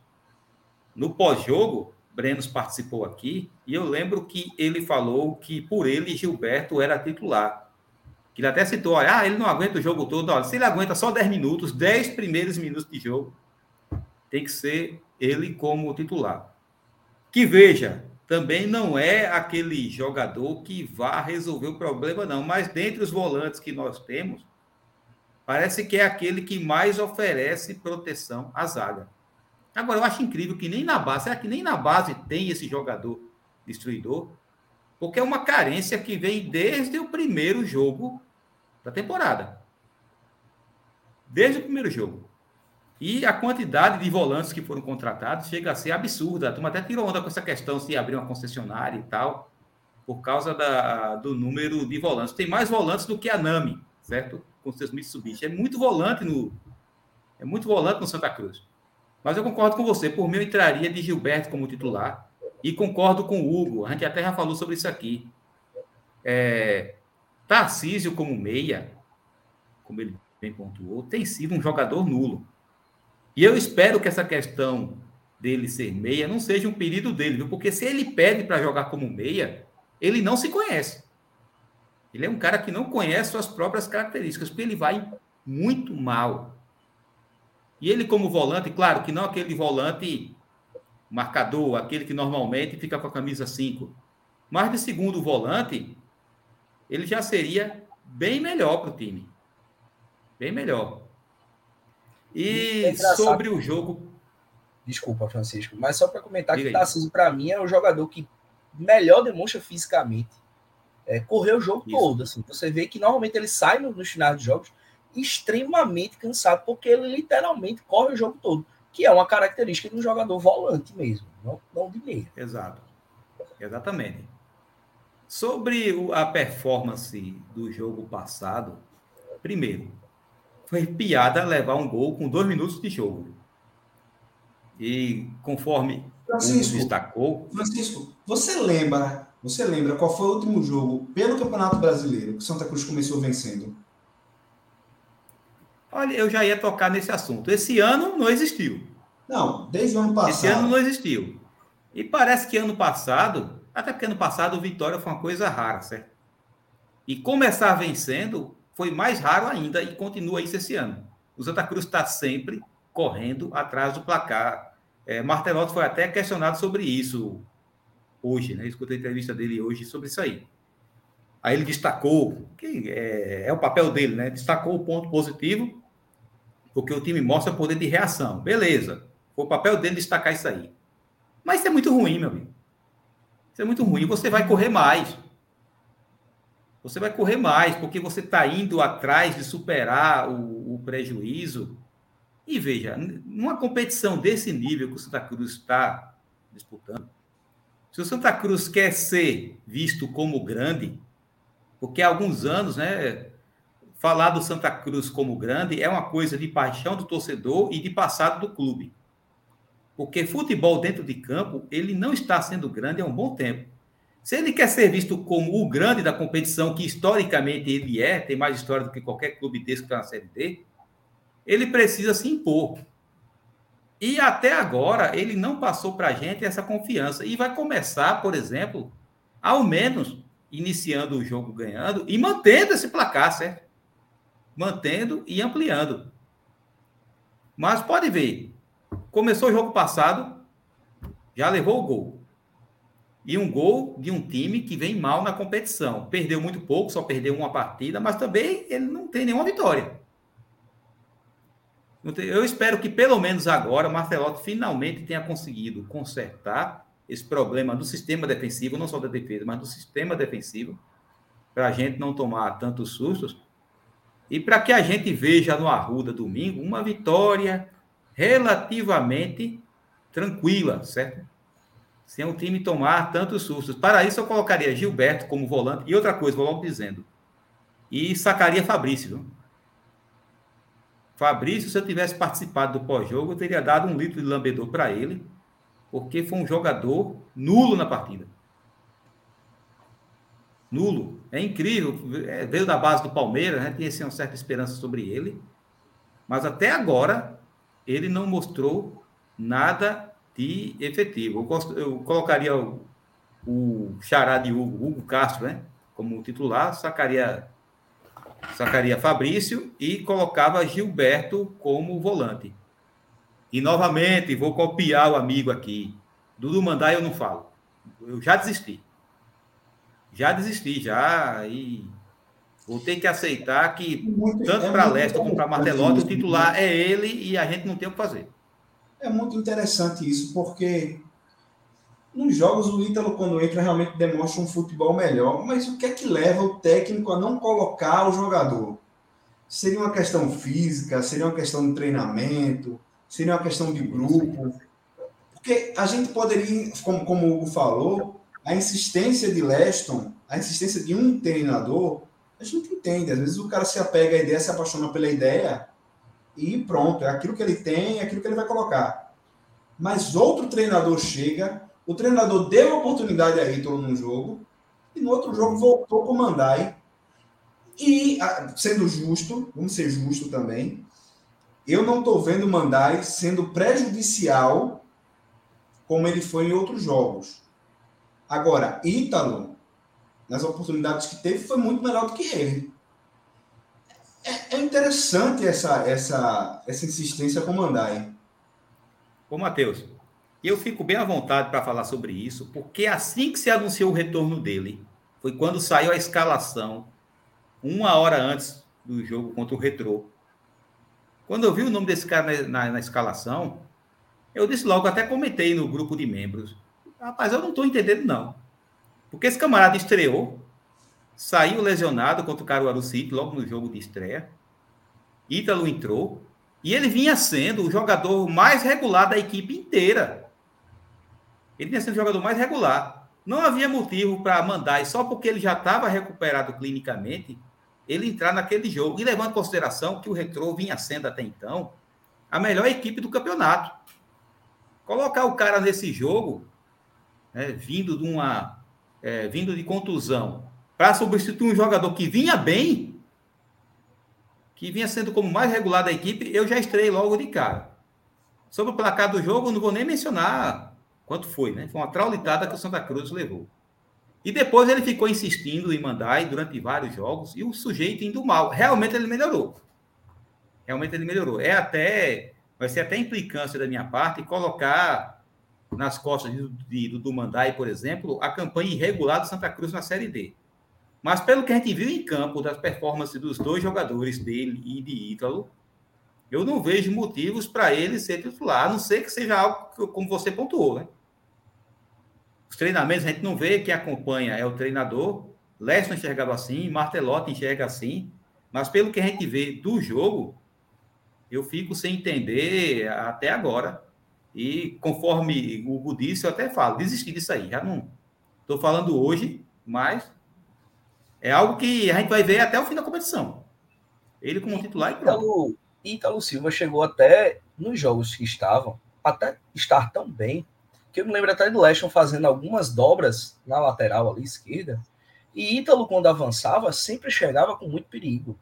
No pós-jogo, Brenos participou aqui e eu lembro que ele falou que por ele Gilberto era titular. Ele até citou, ah, ele não aguenta o jogo todo. Olha, se ele aguenta só 10 minutos, 10 primeiros minutos de jogo, tem que ser ele como titular. Que veja, também não é aquele jogador que vá resolver o problema, não. Mas dentre os volantes que nós temos, parece que é aquele que mais oferece proteção à zaga. Agora, eu acho incrível que nem na base, será que nem na base tem esse jogador destruidor? Porque é uma carência que vem desde o primeiro jogo da temporada. Desde o primeiro jogo. E a quantidade de volantes que foram contratados chega a ser absurda. A turma até tirou onda com essa questão se abrir uma concessionária e tal, por causa da, do número de volantes. Tem mais volantes do que a Nami, certo? Com seus Mitsubishi. É muito volante no. É muito volante no Santa Cruz. Mas eu concordo com você. Por mim, eu entraria de Gilberto como titular. E concordo com o Hugo. A gente até já falou sobre isso aqui. É, Tarcísio como meia, como ele bem pontuou, tem sido um jogador nulo. E eu espero que essa questão dele ser meia não seja um pedido dele, viu? Porque se ele pede para jogar como meia, ele não se conhece. Ele é um cara que não conhece suas próprias características, porque ele vai muito mal. E ele, como volante, claro que não aquele volante marcador, aquele que normalmente fica com a camisa 5, mas de segundo volante, ele já seria bem melhor para o time. Bem melhor. E é sobre o jogo. Desculpa, Francisco, mas só para comentar Diga que o Tarcísio, para mim, é o jogador que melhor demonstra fisicamente. É, correr o jogo Isso. todo. Assim. Você vê que normalmente ele sai nos no finais dos jogos extremamente cansado, porque ele literalmente corre o jogo todo, que é uma característica de um jogador volante mesmo, não, não de meia. Exato. Exatamente. Sobre a performance do jogo passado, primeiro, foi piada levar um gol com dois minutos de jogo. E conforme Francisco, destacou. Francisco, você lembra, você lembra qual foi o último jogo pelo Campeonato Brasileiro que Santa Cruz começou vencendo? Olha, eu já ia tocar nesse assunto. Esse ano não existiu. Não, desde o ano passado. Esse ano não existiu. E parece que ano passado, até porque ano passado o Vitória foi uma coisa rara, certo? E começar vencendo foi mais raro ainda e continua isso esse ano. O Santa Cruz está sempre correndo atrás do placar. É, Martelotti foi até questionado sobre isso hoje, né? escutei a entrevista dele hoje sobre isso aí. Aí ele destacou, que é, é, o papel dele, né? Destacou o ponto positivo, porque o time mostra poder de reação. Beleza. Foi o papel dele destacar isso aí. Mas isso é muito ruim, meu amigo. Isso é muito ruim. Você vai correr mais. Você vai correr mais, porque você está indo atrás de superar o, o, prejuízo. E veja, numa competição desse nível que o Santa Cruz está disputando, se o Santa Cruz quer ser visto como grande, porque há alguns anos, né, falar do Santa Cruz como grande é uma coisa de paixão do torcedor e de passado do clube. Porque futebol dentro de campo, ele não está sendo grande há um bom tempo. Se ele quer ser visto como o grande da competição, que historicamente ele é, tem mais história do que qualquer clube desse que está na Série D, ele precisa se impor. E até agora ele não passou para a gente essa confiança. E vai começar, por exemplo, ao menos iniciando o jogo ganhando e mantendo esse placar, certo? Mantendo e ampliando. Mas pode ver, começou o jogo passado, já levou o gol e um gol de um time que vem mal na competição. Perdeu muito pouco, só perdeu uma partida, mas também ele não tem nenhuma vitória. Eu espero que pelo menos agora o Martelotti finalmente tenha conseguido consertar esse problema do sistema defensivo, não só da defesa, mas do sistema defensivo, para a gente não tomar tantos sustos e para que a gente veja no Arruda domingo uma vitória relativamente tranquila, certo? Sem o time tomar tantos sustos. Para isso, eu colocaria Gilberto como volante. E outra coisa, vou logo dizendo. E sacaria Fabrício. Fabrício, se eu tivesse participado do pós-jogo, eu teria dado um litro de lambedor para ele, porque foi um jogador nulo na partida. Nulo. É incrível. É, veio da base do Palmeiras, né? tinha assim, uma certa esperança sobre ele. Mas até agora, ele não mostrou nada de efetivo. Eu, eu colocaria o, o xará de Hugo, Hugo Castro, né? Como titular, sacaria, sacaria Fabrício e colocava Gilberto como volante. E novamente, vou copiar o amigo aqui. Dudu mandar eu não falo. Eu já desisti. Já desisti, já. E vou ter que aceitar que, muito, tanto é para Leste como para Martelotti, o titular é ele e a gente não tem o que fazer. É muito interessante isso, porque nos jogos o Ítalo, quando entra, realmente demonstra um futebol melhor. Mas o que é que leva o técnico a não colocar o jogador? Seria uma questão física, seria uma questão de treinamento, seria uma questão de grupo. Porque a gente poderia, como, como o Hugo falou, a insistência de Leston, a insistência de um treinador, a gente entende. Às vezes o cara se apega à ideia, se apaixona pela ideia e pronto, é aquilo que ele tem, é aquilo que ele vai colocar. Mas outro treinador chega, o treinador deu a oportunidade a Ítalo num jogo, e no outro jogo voltou com o Mandai. E, sendo justo, vamos ser justo também, eu não estou vendo o Mandai sendo prejudicial como ele foi em outros jogos. Agora, Ítalo, nas oportunidades que teve, foi muito melhor do que ele. É, interessante essa, essa, essa insistência com o Mandai. Ô, Matheus, eu fico bem à vontade para falar sobre isso, porque assim que se anunciou o retorno dele, foi quando saiu a escalação uma hora antes do jogo contra o Retrô. Quando eu vi o nome desse cara na, na, na escalação, eu disse logo, até comentei no grupo de membros. Rapaz, eu não estou entendendo, não. Porque esse camarada estreou, saiu lesionado contra o Caruaru City, logo no jogo de estreia. Ítalo entrou, e ele vinha sendo o jogador mais regular da equipe inteira. Ele vinha sendo o jogador mais regular. Não havia motivo para mandar, e só porque ele já estava recuperado clinicamente, ele entrar naquele jogo. E levando em consideração que o Retrô vinha sendo até então a melhor equipe do campeonato. Colocar o cara nesse jogo, né, vindo de uma é, vindo de contusão, para substituir um jogador que vinha bem, que vinha sendo como mais regular da equipe, eu já estrei logo de cara. Sobre o placar do jogo, não vou nem mencionar quanto foi, né? Foi uma traulitada que o Santa Cruz levou. E depois ele ficou insistindo em mandar durante vários jogos e o sujeito indo mal. Realmente ele melhorou. Realmente ele melhorou. É até vai ser até implicância da minha parte colocar nas costas de, de, do, Mandai, por exemplo, a campanha irregular do Santa Cruz na Série D. Mas pelo que a gente viu em campo, das performances dos dois jogadores dele e de Ítalo, eu não vejo motivos para ele ser titular, a não ser que seja algo que, como você pontuou, né? Os treinamentos a gente não vê, quem acompanha é o treinador. Leston enxergava assim, Martelotti enxerga assim. Mas pelo que a gente vê do jogo, eu fico sem entender até agora. E conforme o Hugo disse, eu até falo, desisti disso aí. Já não estou falando hoje, mas é algo que a gente vai ver até o fim da competição. Ele como titular e pronto. Ítalo, Silva chegou até nos jogos que estavam, até estar tão bem que eu me lembro até do Leston fazendo algumas dobras na lateral ali esquerda, e Ítalo, quando avançava, sempre chegava com muito perigo.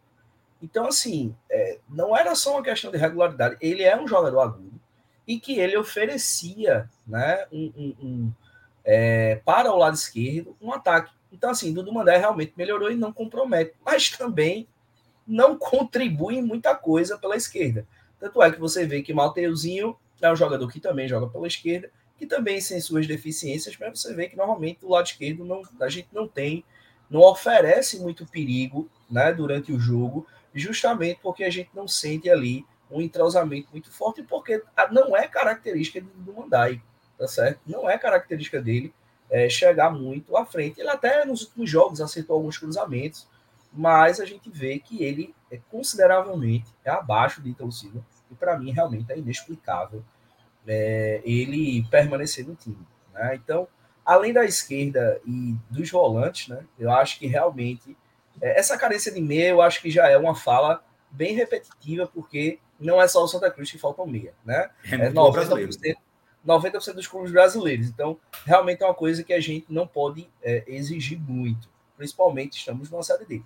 Então, assim, é, não era só uma questão de regularidade, ele é um jogador agudo e que ele oferecia né, um, um, um é, para o lado esquerdo um ataque. Então, assim, Dudu Mandé realmente melhorou e não compromete, mas também não contribui em muita coisa pela esquerda. Tanto é que você vê que Mateuzinho é um jogador que também joga pela esquerda que também sem suas deficiências, mas você vê que normalmente o lado esquerdo não, a gente não tem, não oferece muito perigo né, durante o jogo, justamente porque a gente não sente ali um entrosamento muito forte, porque não é característica do Mandai, tá certo? Não é característica dele é, chegar muito à frente. Ele até nos últimos jogos acertou alguns cruzamentos, mas a gente vê que ele é consideravelmente é abaixo de Ítalo Silva, e para mim realmente é inexplicável é, ele permanecer no time. Né? Então, além da esquerda e dos volantes, né, eu acho que realmente é, essa carência de meia eu acho que já é uma fala bem repetitiva, porque não é só o Santa Cruz que falta um meia. Né? É, é 90%, 90% dos clubes brasileiros. Então, realmente é uma coisa que a gente não pode é, exigir muito, principalmente estamos numa série D.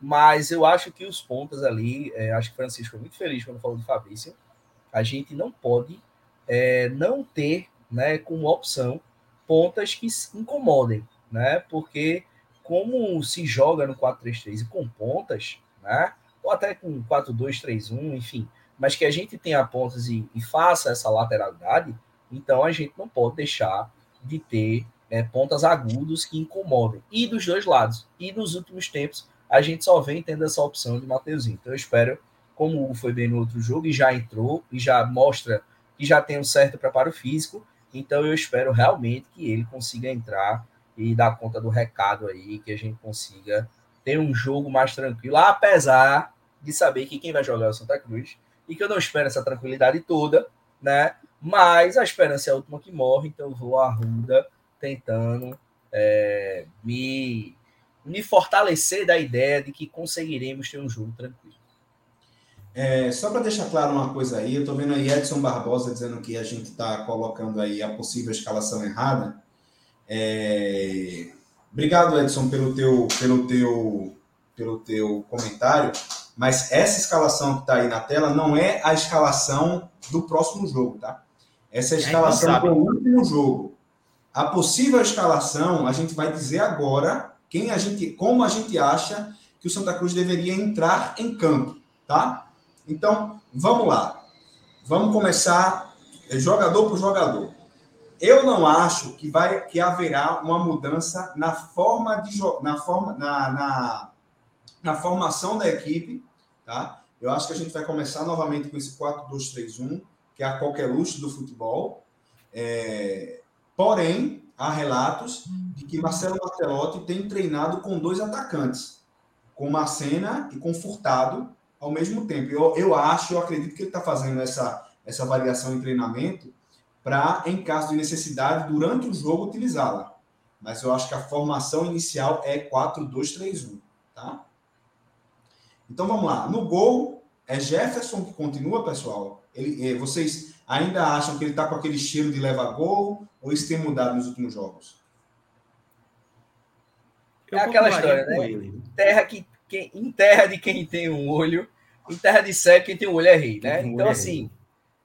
Mas eu acho que os pontas ali, é, acho que o Francisco foi muito feliz quando falou do Fabrício, a gente não pode é, não ter né, como opção pontas que se incomodem, né? Porque como se joga no 4-3-3 e com pontas, né? Ou até com 4-2-3-1, enfim, mas que a gente tenha pontas e, e faça essa lateralidade, então a gente não pode deixar de ter é, pontas agudos que incomodem. E dos dois lados. E nos últimos tempos, a gente só vem tendo essa opção de Mateuzinho. Então eu espero, como o Hugo foi bem no outro jogo e já entrou e já mostra que já tem um certo preparo físico, então eu espero realmente que ele consiga entrar e dar conta do recado aí, que a gente consiga ter um jogo mais tranquilo, apesar de saber que quem vai jogar é o Santa Cruz e que eu não espero essa tranquilidade toda, né? Mas a esperança é a última que morre, então eu vou à Ruda tentando é, me, me fortalecer da ideia de que conseguiremos ter um jogo tranquilo. É, só para deixar claro uma coisa aí, eu estou vendo aí Edson Barbosa dizendo que a gente está colocando aí a possível escalação errada. É... Obrigado, Edson, pelo teu, pelo teu, pelo teu comentário. Mas essa escalação que está aí na tela não é a escalação do próximo jogo, tá? Essa é a escalação do último jogo. A possível escalação a gente vai dizer agora quem a gente, como a gente acha que o Santa Cruz deveria entrar em campo, tá? Então, vamos lá. Vamos começar jogador por jogador. Eu não acho que vai que haverá uma mudança na forma de na forma na, na, na formação da equipe, tá? Eu acho que a gente vai começar novamente com esse 4-2-3-1, que é a qualquer luxo do futebol. É, porém, há relatos de que Marcelo Martelotti tem treinado com dois atacantes, com Macena e com Furtado, ao mesmo tempo. Eu, eu acho, eu acredito que ele está fazendo essa, essa variação em treinamento para, em caso de necessidade, durante o jogo, utilizá-la. Mas eu acho que a formação inicial é 4-2-3-1, tá? Então vamos lá. No gol, é Jefferson que continua, pessoal? Ele, é, vocês ainda acham que ele está com aquele cheiro de leva-gol ou isso tem mudado nos últimos jogos? É aquela história, né? Terra que, quem, em terra de quem tem um olho, em terra de cego, quem tem um olho é rei, né? Então, é assim,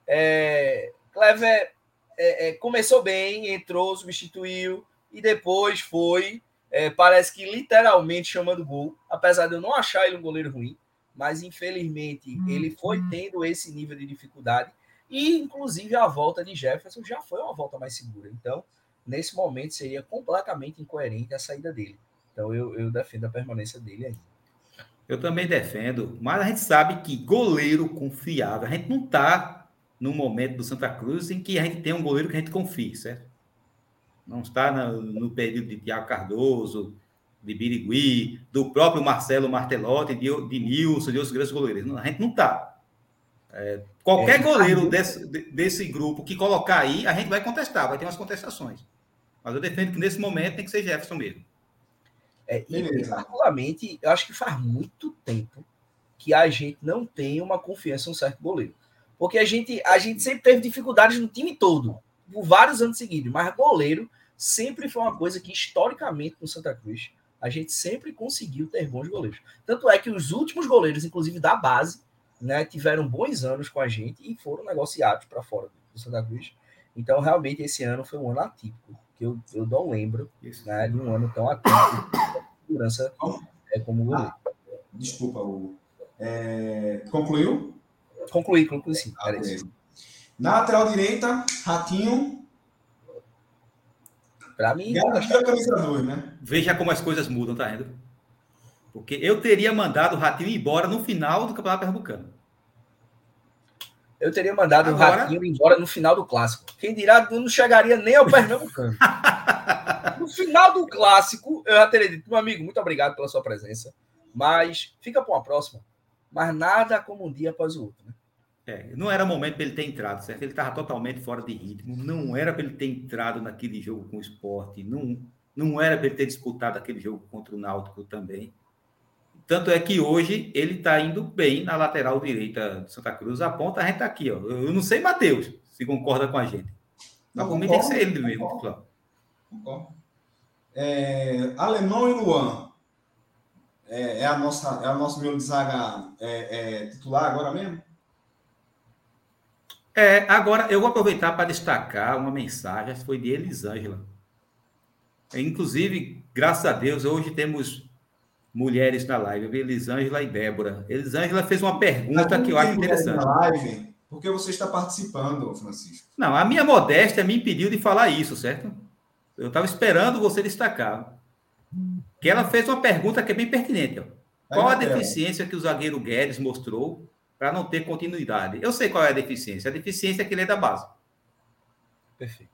é, Clever é, é, começou bem, entrou, substituiu e depois foi, é, parece que literalmente chamando gol, apesar de eu não achar ele um goleiro ruim, mas infelizmente hum, ele foi hum. tendo esse nível de dificuldade e inclusive a volta de Jefferson já foi uma volta mais segura. Então, nesse momento seria completamente incoerente a saída dele. Então eu, eu defendo a permanência dele aí. Eu também defendo, mas a gente sabe que goleiro confiável, a gente não está no momento do Santa Cruz em que a gente tem um goleiro que a gente confie, certo? Não está no, no período de Tiago Cardoso, de Birigui, do próprio Marcelo Martelotti, de, de Nilson, de outros grandes goleiros. A gente não está. É, qualquer é, goleiro desse, desse grupo que colocar aí, a gente vai contestar, vai ter umas contestações. Mas eu defendo que nesse momento tem que ser Jefferson mesmo. É, e, particularmente, eu acho que faz muito tempo que a gente não tem uma confiança em um certo goleiro. Porque a gente, a gente sempre teve dificuldades no time todo, por vários anos seguidos, mas goleiro sempre foi uma coisa que, historicamente, no Santa Cruz, a gente sempre conseguiu ter bons goleiros. Tanto é que os últimos goleiros, inclusive da base, né, tiveram bons anos com a gente e foram negociados para fora do Santa Cruz. Então, realmente, esse ano foi um ano atípico que eu, eu não lembro né, de um ano tão atento segurança é, como goleiro. Ah, desculpa, Hugo. É, concluiu? Concluí, concluí sim. Ah, Na lateral direita, Ratinho. Para mim. Garantiu a camisa 2, né? Veja como as coisas mudam, tá vendo? Porque eu teria mandado o Ratinho embora no final do Campeonato Pernambucano. Eu teria mandado Agora... o Ratinho embora no final do clássico. Quem dirá, não chegaria nem ao Pernambucano. no final do clássico, eu já teria dito, meu amigo, muito obrigado pela sua presença. Mas fica para uma próxima. Mas nada como um dia após o outro, né? É, não era momento para ele ter entrado, certo? Ele estava totalmente fora de ritmo. Não era para ele ter entrado naquele jogo com o esporte. Não, não era para ele ter disputado aquele jogo contra o Náutico também. Tanto é que hoje ele está indo bem na lateral direita de Santa Cruz. A ponta a gente está aqui. Ó. Eu não sei, Matheus, se concorda com a gente. Mas por mim tem que ser ele mesmo. Concordo. concordo. É, Alemão e Luan. É, é, a nossa, é a nossa meu de zaga é, é, titular agora mesmo? É, agora eu vou aproveitar para destacar uma mensagem, foi de Elisângela. Inclusive, graças a Deus, hoje temos mulheres na live. Elisângela e Débora. Elisângela fez uma pergunta que eu acho interessante. Na live, porque você está participando, Francisco. Não, a minha modéstia me impediu de falar isso, certo? Eu estava esperando você destacar. Que ela fez uma pergunta que é bem pertinente. Ó. Qual a deficiência que o zagueiro Guedes mostrou para não ter continuidade? Eu sei qual é a deficiência. A deficiência é que ele é da base. Perfeito.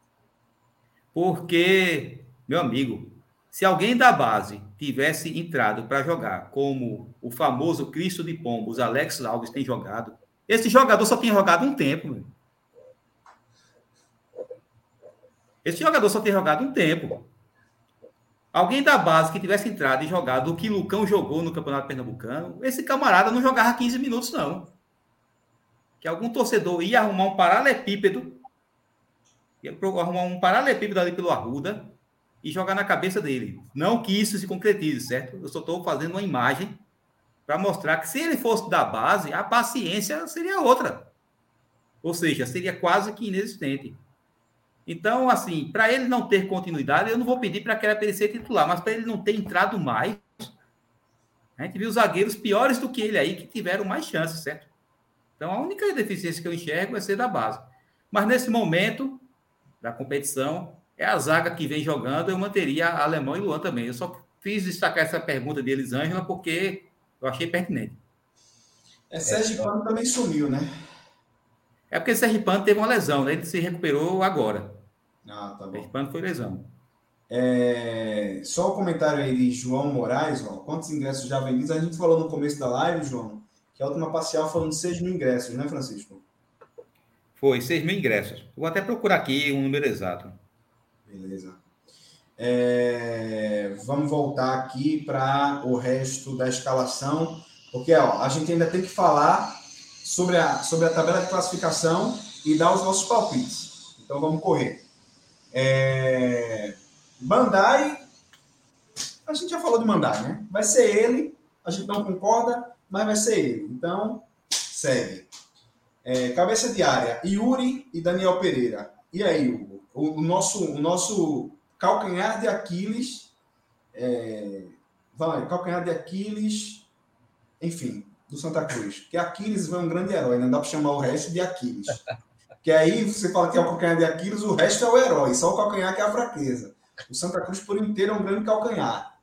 Porque, meu amigo, se alguém da base tivesse entrado para jogar, como o famoso Cristo de Pombos, Alex Alves tem jogado, esse jogador só tinha jogado um tempo. Meu. Esse jogador só tem jogado um tempo. Alguém da base que tivesse entrado e jogado o que Lucão jogou no Campeonato Pernambucano, esse camarada não jogava 15 minutos, não. Que algum torcedor ia arrumar um paralelepípedo, ia arrumar um paralelepípedo ali pelo Arruda, e jogar na cabeça dele. Não que isso se concretize, certo? Eu só estou fazendo uma imagem para mostrar que se ele fosse da base, a paciência seria outra. Ou seja, seria quase que inexistente. Então, assim, para ele não ter continuidade, eu não vou pedir para que ele ser titular, mas para ele não ter entrado mais, a gente viu zagueiros piores do que ele aí que tiveram mais chances, certo? Então, a única deficiência que eu enxergo é ser da base. Mas nesse momento da competição, é a zaga que vem jogando, eu manteria Alemão e Luan também. Eu só fiz destacar essa pergunta de Elisângela porque eu achei pertinente. É, Sergipano é, também sumiu, né? É porque Sergipano teve uma lesão, né? Ele se recuperou agora. Ah, tá bom. Sergipano foi lesão. É... Só o comentário aí de João Moraes, ó. quantos ingressos já vendidos? A gente falou no começo da live, João, que a última parcial foram de 6 mil ingressos, né, Francisco? Foi, 6 mil ingressos. Vou até procurar aqui o um número exato. Beleza. É, vamos voltar aqui para o resto da escalação, porque ó, a gente ainda tem que falar sobre a, sobre a tabela de classificação e dar os nossos palpites. Então vamos correr. É, Bandai, a gente já falou de Bandai, né? Vai ser ele, a gente não concorda, mas vai ser ele. Então, segue. É, cabeça de área, Yuri e Daniel Pereira. E aí, Hugo? o, o, nosso, o nosso calcanhar de Aquiles, é, vai, calcanhar de Aquiles, enfim, do Santa Cruz. Que Aquiles é um grande herói, não dá para chamar o resto de Aquiles. Que aí você fala que é o calcanhar de Aquiles, o resto é o herói, só o calcanhar que é a fraqueza. O Santa Cruz por inteiro é um grande calcanhar.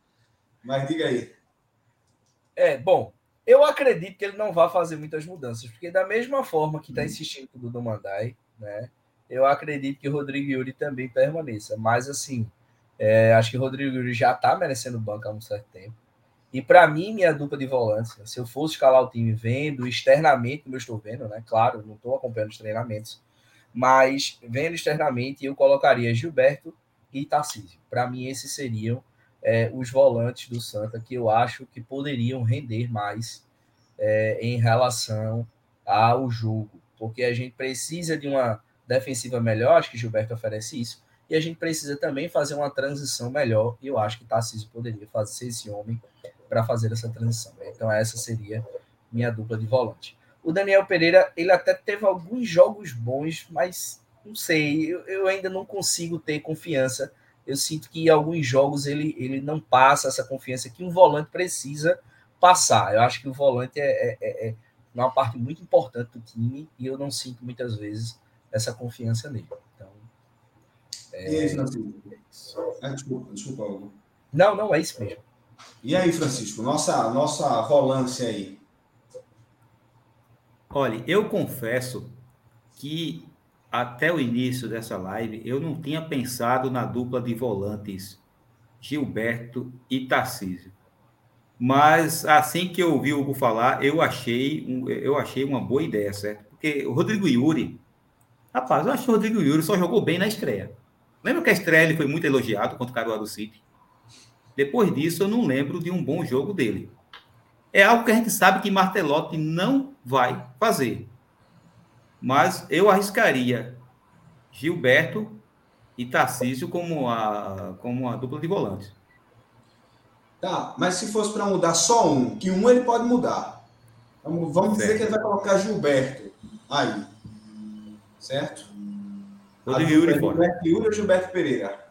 Mas diga aí. É, bom, eu acredito que ele não vai fazer muitas mudanças, porque da mesma forma que está insistindo com o Dudu Mandai, né? eu acredito que o Rodrigo Yuri também permaneça. Mas, assim, é, acho que o Rodrigo Yuri já está merecendo banco há um certo tempo. E para mim, minha dupla de volantes, se eu fosse escalar o time vendo externamente, como eu estou vendo, né? Claro, não estou acompanhando os treinamentos, mas vendo externamente, eu colocaria Gilberto e Tarcísio. Para mim, esses seriam é, os volantes do Santa que eu acho que poderiam render mais é, em relação ao jogo, porque a gente precisa de uma defensiva melhor, acho que Gilberto oferece isso, e a gente precisa também fazer uma transição melhor, e eu acho que Tarcísio poderia fazer esse homem para fazer essa transição. Então essa seria minha dupla de volante. O Daniel Pereira, ele até teve alguns jogos bons, mas não sei, eu, eu ainda não consigo ter confiança. Eu sinto que em alguns jogos ele, ele não passa essa confiança que um volante precisa passar. Eu acho que o volante é, é, é, é uma parte muito importante do time e eu não sinto muitas vezes essa confiança nele. Então, é... E aí, Francisco? Ah, desculpa, desculpa, Hugo. Não, não, é isso mesmo. E aí, Francisco, nossa, nossa volância aí? Olha, eu confesso que até o início dessa live eu não tinha pensado na dupla de volantes Gilberto e Tarcísio. Mas assim que eu ouvi o Hugo falar, eu achei, eu achei uma boa ideia, certo? Porque o Rodrigo Yuri, Rapaz, eu acho que o Rodrigo Yuri só jogou bem na estreia. Lembra que a estreia ele foi muito elogiado contra o Caruaru City? Depois disso, eu não lembro de um bom jogo dele. É algo que a gente sabe que Martelotti não vai fazer. Mas eu arriscaria Gilberto e Tarcísio como a, como a dupla de volantes. Tá, mas se fosse para mudar só um, que um ele pode mudar. Vamos, vamos dizer que ele vai colocar Gilberto aí certo? Rodrigo Yuri fora. Gilberto Yuri ou Gilberto Pereira?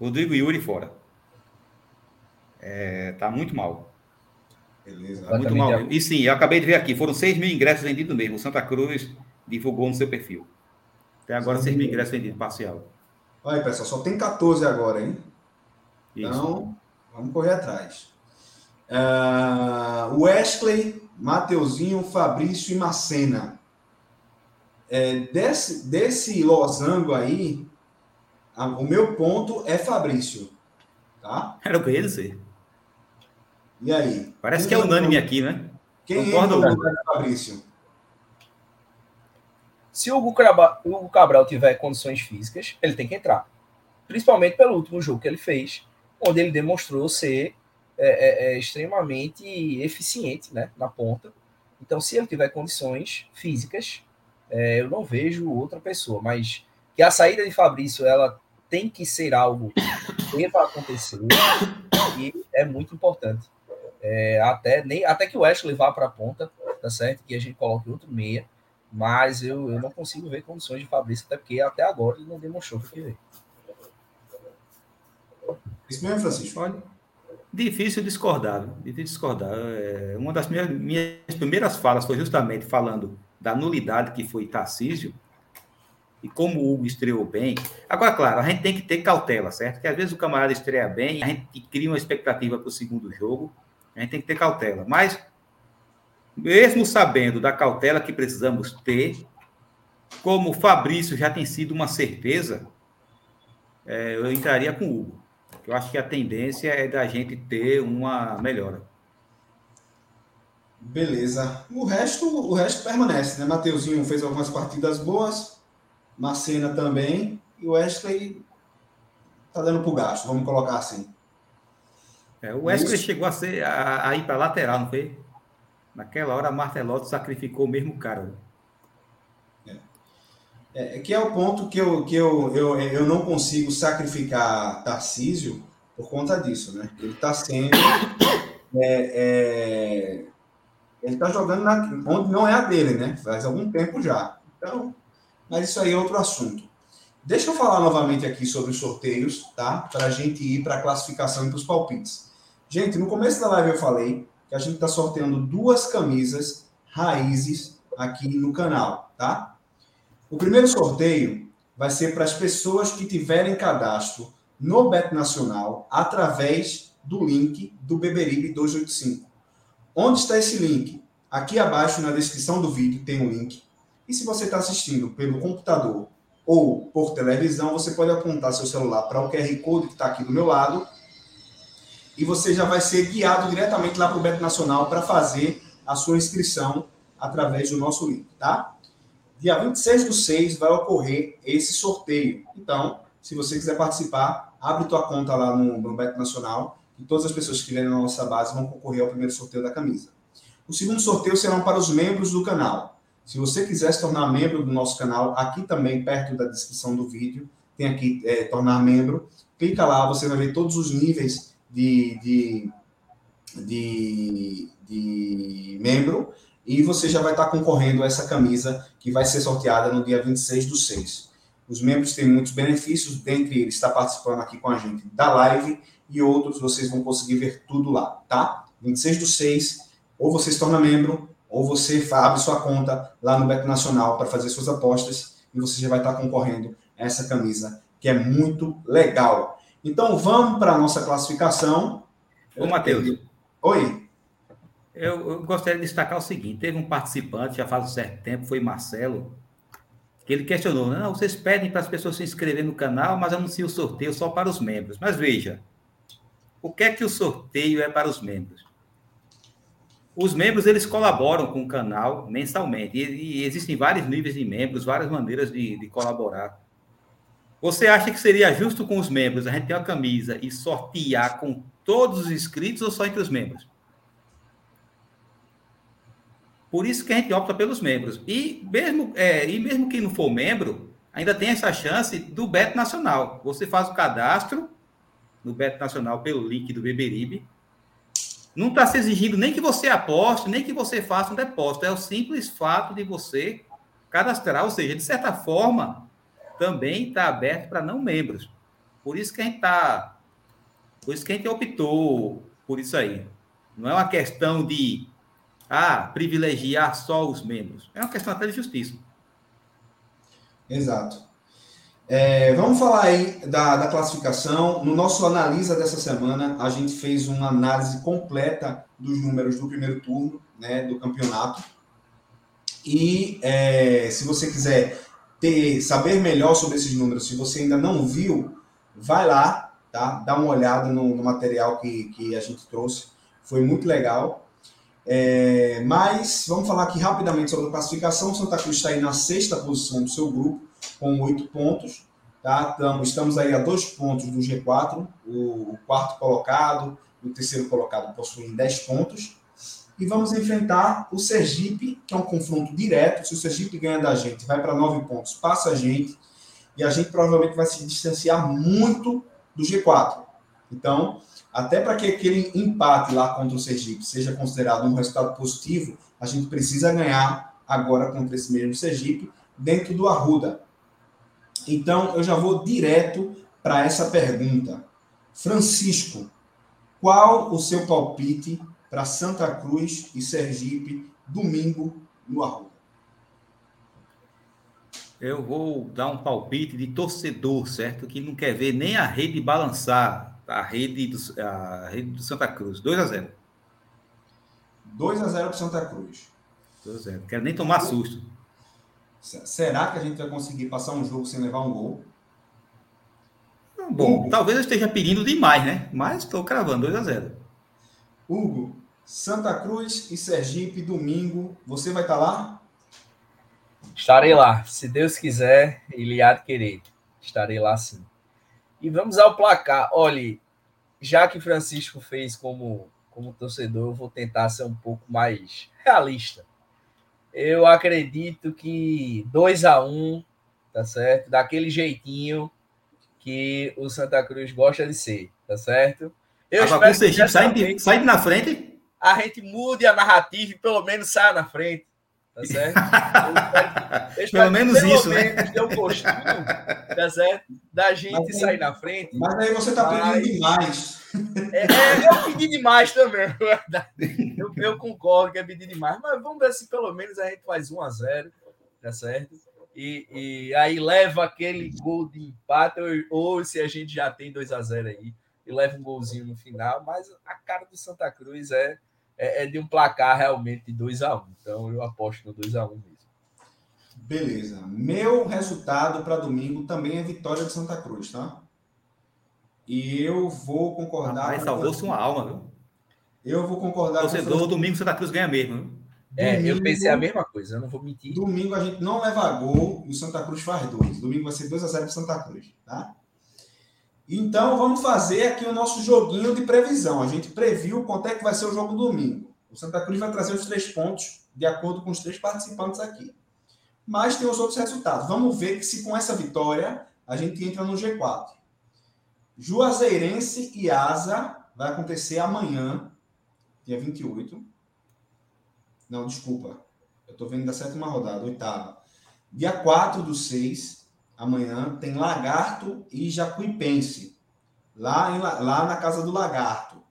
Rodrigo Yuri fora. É, tá muito mal. Beleza. Muito mal. E sim, eu acabei de ver aqui, foram 6 mil ingressos vendidos mesmo. Santa Cruz divulgou no seu perfil. Até agora, 6 mil ingressos vendidos, parcial. Olha aí, pessoal, só tem 14 agora, hein? Isso. Então, vamos correr atrás. Uh, Wesley, Mateuzinho, Fabrício e Macena. É, desse, desse losango aí, a, o meu ponto é Fabrício. Tá? Era o que eu ia dizer. E aí? Parece que é unânime aqui, né? Quem Concordo, lugar de Fabrício? Se o Hugo Cabral, o Hugo Cabral tiver condições físicas, ele tem que entrar. Principalmente pelo último jogo que ele fez, onde ele demonstrou ser é, é, é, extremamente eficiente né, na ponta. Então, se ele tiver condições físicas, é, eu não vejo outra pessoa. Mas que a saída de Fabrício ela tem que ser algo que deva acontecer e é muito importante. É, até, nem, até que o Wesley vá para a ponta, tá certo? Que a gente coloque outro meia, mas eu, eu não consigo ver condições de Fabrício, até porque até agora ele não demonstrou o que veio. Isso mesmo, Francisco? Olha, difícil discordar, difícil discordar. É, uma das minhas, minhas primeiras falas foi justamente falando da nulidade que foi Tarcísio e como o Hugo estreou bem. Agora, claro, a gente tem que ter cautela, certo? Porque às vezes o camarada estreia bem, a gente cria uma expectativa para o segundo jogo, a gente tem que ter cautela. Mas, mesmo sabendo da cautela que precisamos ter, como o Fabrício já tem sido uma certeza, é, eu entraria com o Hugo. Eu acho que a tendência é da gente ter uma melhora. Beleza. O resto, o resto permanece, né? Mateuzinho fez algumas partidas boas, Macena também, e o Wesley tá dando pro gasto, vamos colocar assim. É, o Wesley Isso. chegou a, ser, a, a ir para lateral, não foi? Naquela hora, a Martelotti sacrificou o mesmo cara. É, que é o ponto que eu, que eu, eu, eu não consigo sacrificar Tarcísio por conta disso, né? Ele está sendo. é, é, ele está jogando na, onde não é a dele, né? Faz algum tempo já. Então, mas isso aí é outro assunto. Deixa eu falar novamente aqui sobre os sorteios, tá? Para a gente ir para a classificação e para os palpites. Gente, no começo da live eu falei que a gente está sorteando duas camisas raízes aqui no canal, tá? O primeiro sorteio vai ser para as pessoas que tiverem cadastro no Bet Nacional através do link do Beberibe 285. Onde está esse link? Aqui abaixo na descrição do vídeo tem o link. E se você está assistindo pelo computador ou por televisão, você pode apontar seu celular para o QR Code que está aqui do meu lado e você já vai ser guiado diretamente lá para o Bet Nacional para fazer a sua inscrição através do nosso link, tá? Dia 26 do 6 vai ocorrer esse sorteio. Então, se você quiser participar, abre tua conta lá no, no Bet Nacional e todas as pessoas que estiverem na nossa base vão concorrer ao primeiro sorteio da camisa. O segundo sorteio será para os membros do canal. Se você quiser se tornar membro do nosso canal, aqui também, perto da descrição do vídeo, tem aqui é, tornar membro. Clica lá, você vai ver todos os níveis de, de, de, de membro e você já vai estar concorrendo a essa camisa que vai ser sorteada no dia 26 do 6. Os membros têm muitos benefícios, dentre eles estar participando aqui com a gente da live e outros vocês vão conseguir ver tudo lá, tá? 26 do 6, ou você se torna membro, ou você abre sua conta lá no Beto Nacional para fazer suas apostas e você já vai estar concorrendo a essa camisa, que é muito legal. Então vamos para a nossa classificação. Ô, Matheus. Oi. Eu, eu, gostaria de destacar o seguinte: teve um participante, já faz um certo tempo, foi Marcelo, que ele questionou: não, vocês pedem para as pessoas se inscreverem no canal, mas anunciam o sorteio só para os membros. Mas veja, o que é que o sorteio é para os membros? Os membros eles colaboram com o canal mensalmente e, e existem vários níveis de membros, várias maneiras de, de colaborar. Você acha que seria justo com os membros a gente ter uma camisa e sortear com todos os inscritos ou só entre os membros? Por isso que a gente opta pelos membros. E mesmo, é, e mesmo quem não for membro, ainda tem essa chance do Beto Nacional. Você faz o cadastro no Beto Nacional pelo link do Beberibe. Não está se exigindo nem que você aposte, nem que você faça um depósito. É o simples fato de você cadastrar. Ou seja, de certa forma, também está aberto para não membros. Por isso que a gente está. Por isso que a gente optou por isso aí. Não é uma questão de ah, privilegiar só os membros. É uma questão até de justiça. Exato. É, vamos falar aí da, da, classificação. No nosso analisa dessa semana, a gente fez uma análise completa dos números do primeiro turno né, do campeonato. E é, se você quiser ter, saber melhor sobre esses números, se você ainda não viu, vai lá, tá? Dá uma olhada no, no material que, que a gente trouxe. Foi muito legal. É, mas vamos falar aqui rapidamente sobre a classificação. Santa Cruz está aí na sexta posição do seu grupo, com oito pontos. Tá? Estamos, estamos aí a dois pontos do G4. O, o quarto colocado o terceiro colocado possuem dez pontos. E vamos enfrentar o Sergipe, que é um confronto direto. Se o Sergipe ganha da gente, vai para nove pontos, passa a gente. E a gente provavelmente vai se distanciar muito do G4. Então, até para que aquele empate lá contra o Sergipe seja considerado um resultado positivo, a gente precisa ganhar agora contra esse mesmo Sergipe dentro do Arruda. Então, eu já vou direto para essa pergunta. Francisco, qual o seu palpite para Santa Cruz e Sergipe domingo no Arruda? Eu vou dar um palpite de torcedor, certo? Que não quer ver nem a rede balançar, a rede do, a rede do Santa Cruz. 2 a 0 2 a 0 para Santa Cruz. 2 a 0 Quero nem tomar susto. Será que a gente vai conseguir passar um jogo sem levar um gol? Bom, Hugo. talvez eu esteja pedindo demais, né? Mas estou cravando 2 a 0 Hugo, Santa Cruz e Sergipe, domingo. Você vai estar lá? Estarei lá, se Deus quiser, ele há de querer. Estarei lá sim. E vamos ao placar. Olhe, já que Francisco fez como, como torcedor, eu vou tentar ser um pouco mais realista. Eu acredito que 2 a 1 um, tá certo? Daquele jeitinho que o Santa Cruz gosta de ser, tá certo? Eu Agora, espero que sai, sai na frente. A gente mude a narrativa e pelo menos saia na frente. Tá certo? Eu espero, eu espero pelo menos pelo isso, né? menos né? Dê um gostinho, tá certo? Da gente mas, sair na frente. Mas aí você tá mas... pedindo demais. É, é, eu pedi demais também, verdade. Eu, eu concordo que é pedir demais, mas vamos ver se pelo menos a gente faz 1 a 0 tá certo? E, e aí leva aquele gol de empate, ou, ou se a gente já tem 2 a 0 aí, e leva um golzinho no final, mas a cara do Santa Cruz é é, é de um placar realmente de 2 a 1 um. Então eu aposto no 2 a 1 um mesmo. Beleza. Meu resultado para domingo também é vitória de Santa Cruz, tá? E eu vou concordar. Mas salvou-se uma alma, viu? Eu vou concordar torcedor, com o domingo Santa Cruz ganha mesmo. Viu? É, domingo, eu pensei a mesma coisa, eu não vou mentir. Domingo a gente não leva gol e o Santa Cruz faz dois. Domingo vai ser 2 a 0 para Santa Cruz, tá? Então, vamos fazer aqui o nosso joguinho de previsão. A gente previu quanto é que vai ser o jogo domingo. O Santa Cruz vai trazer os três pontos de acordo com os três participantes aqui. Mas tem os outros resultados. Vamos ver que se com essa vitória a gente entra no G4. Juazeirense e Asa vai acontecer amanhã, dia 28. Não, desculpa. Eu estou vendo da sétima rodada, oitava. Dia 4 do 6, amanhã tem Lagarto e Jacuipense, lá, em, lá na Casa do Lagarto.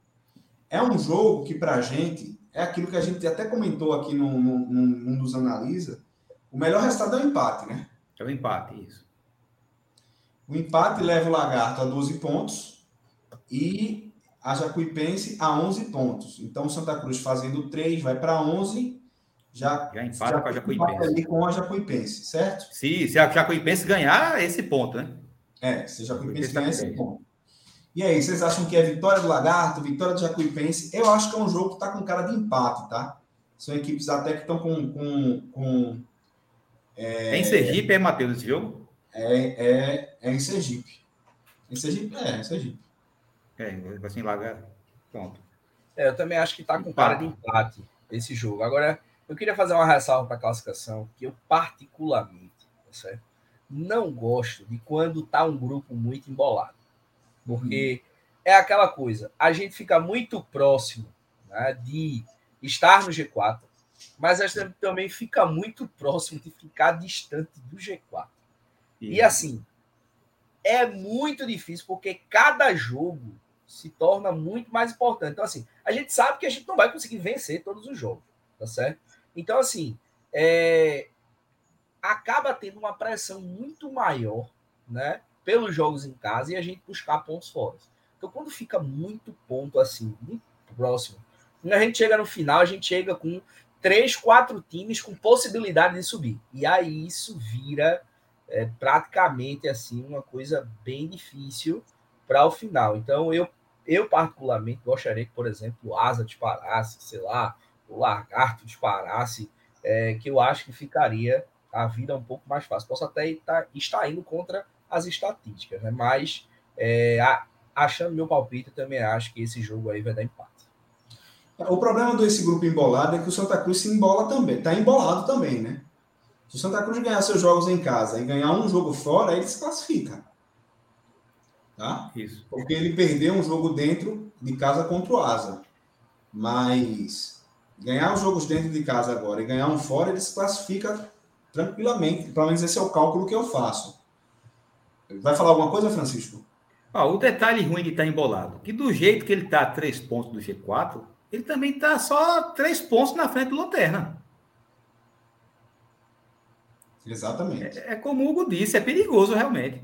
É um jogo que, para a gente, é aquilo que a gente até comentou aqui num, num, num dos analisa. O melhor resultado é o empate, né? É o empate, isso. O empate leva o Lagarto a 12 pontos e a Jacuipense a 11 pontos. Então, Santa Cruz fazendo 3 vai para 11 já, já empata já com a Jacuipense. Ali com a Jacuipense, certo? Sim, se a Jacuipense ganhar, esse ponto, né? É, se a Jacuipense ganhar, esse ponto. E aí, vocês acham que é vitória do Lagarto, vitória do Jacuipense? Eu acho que é um jogo que está com cara de empate, tá? São equipes até que estão com. com, com é... é em Sergipe, é, Matheus, esse jogo? É, é, é em Sergipe. Em Sergipe? É, em Sergipe. É, vai ser em Lagarto. Pronto. É, eu também acho que está com cara de empate esse jogo. Agora, eu queria fazer uma ressalva para a classificação, que eu particularmente, tá certo? não gosto de quando tá um grupo muito embolado. Porque uhum. é aquela coisa, a gente fica muito próximo né, de estar no G4, mas a gente também fica muito próximo de ficar distante do G4. Uhum. E assim, é muito difícil, porque cada jogo se torna muito mais importante. Então, assim, a gente sabe que a gente não vai conseguir vencer todos os jogos, tá certo? Então, assim, é, acaba tendo uma pressão muito maior, né? Pelos jogos em casa e a gente buscar pontos fora. Então, quando fica muito ponto assim, muito próximo, quando a gente chega no final, a gente chega com três, quatro times com possibilidade de subir. E aí isso vira é, praticamente assim uma coisa bem difícil para o final. Então, eu, eu particularmente gostaria que, por exemplo, o Asa disparasse, sei lá, o Lagarto disparasse, é, que eu acho que ficaria a vida um pouco mais fácil. Posso até estar, estar indo contra as estatísticas, né? mas é, a, achando meu palpite, eu também acho que esse jogo aí vai dar empate. O problema desse grupo embolado é que o Santa Cruz se embola também, está embolado também, né? Se o Santa Cruz ganhar seus jogos em casa e ganhar um jogo fora, ele se classifica. Tá? Isso. Porque ele perdeu um jogo dentro de casa contra o Asa. Mas ganhar os jogos dentro de casa agora e ganhar um fora, ele se classifica tranquilamente. Pelo menos esse é o cálculo que eu faço. Vai falar alguma coisa, Francisco? Ah, o detalhe ruim de estar tá embolado, que do jeito que ele está a três pontos do G4, ele também está só três pontos na frente do Lanterna. Exatamente. É, é, como o Hugo disse, é perigoso realmente.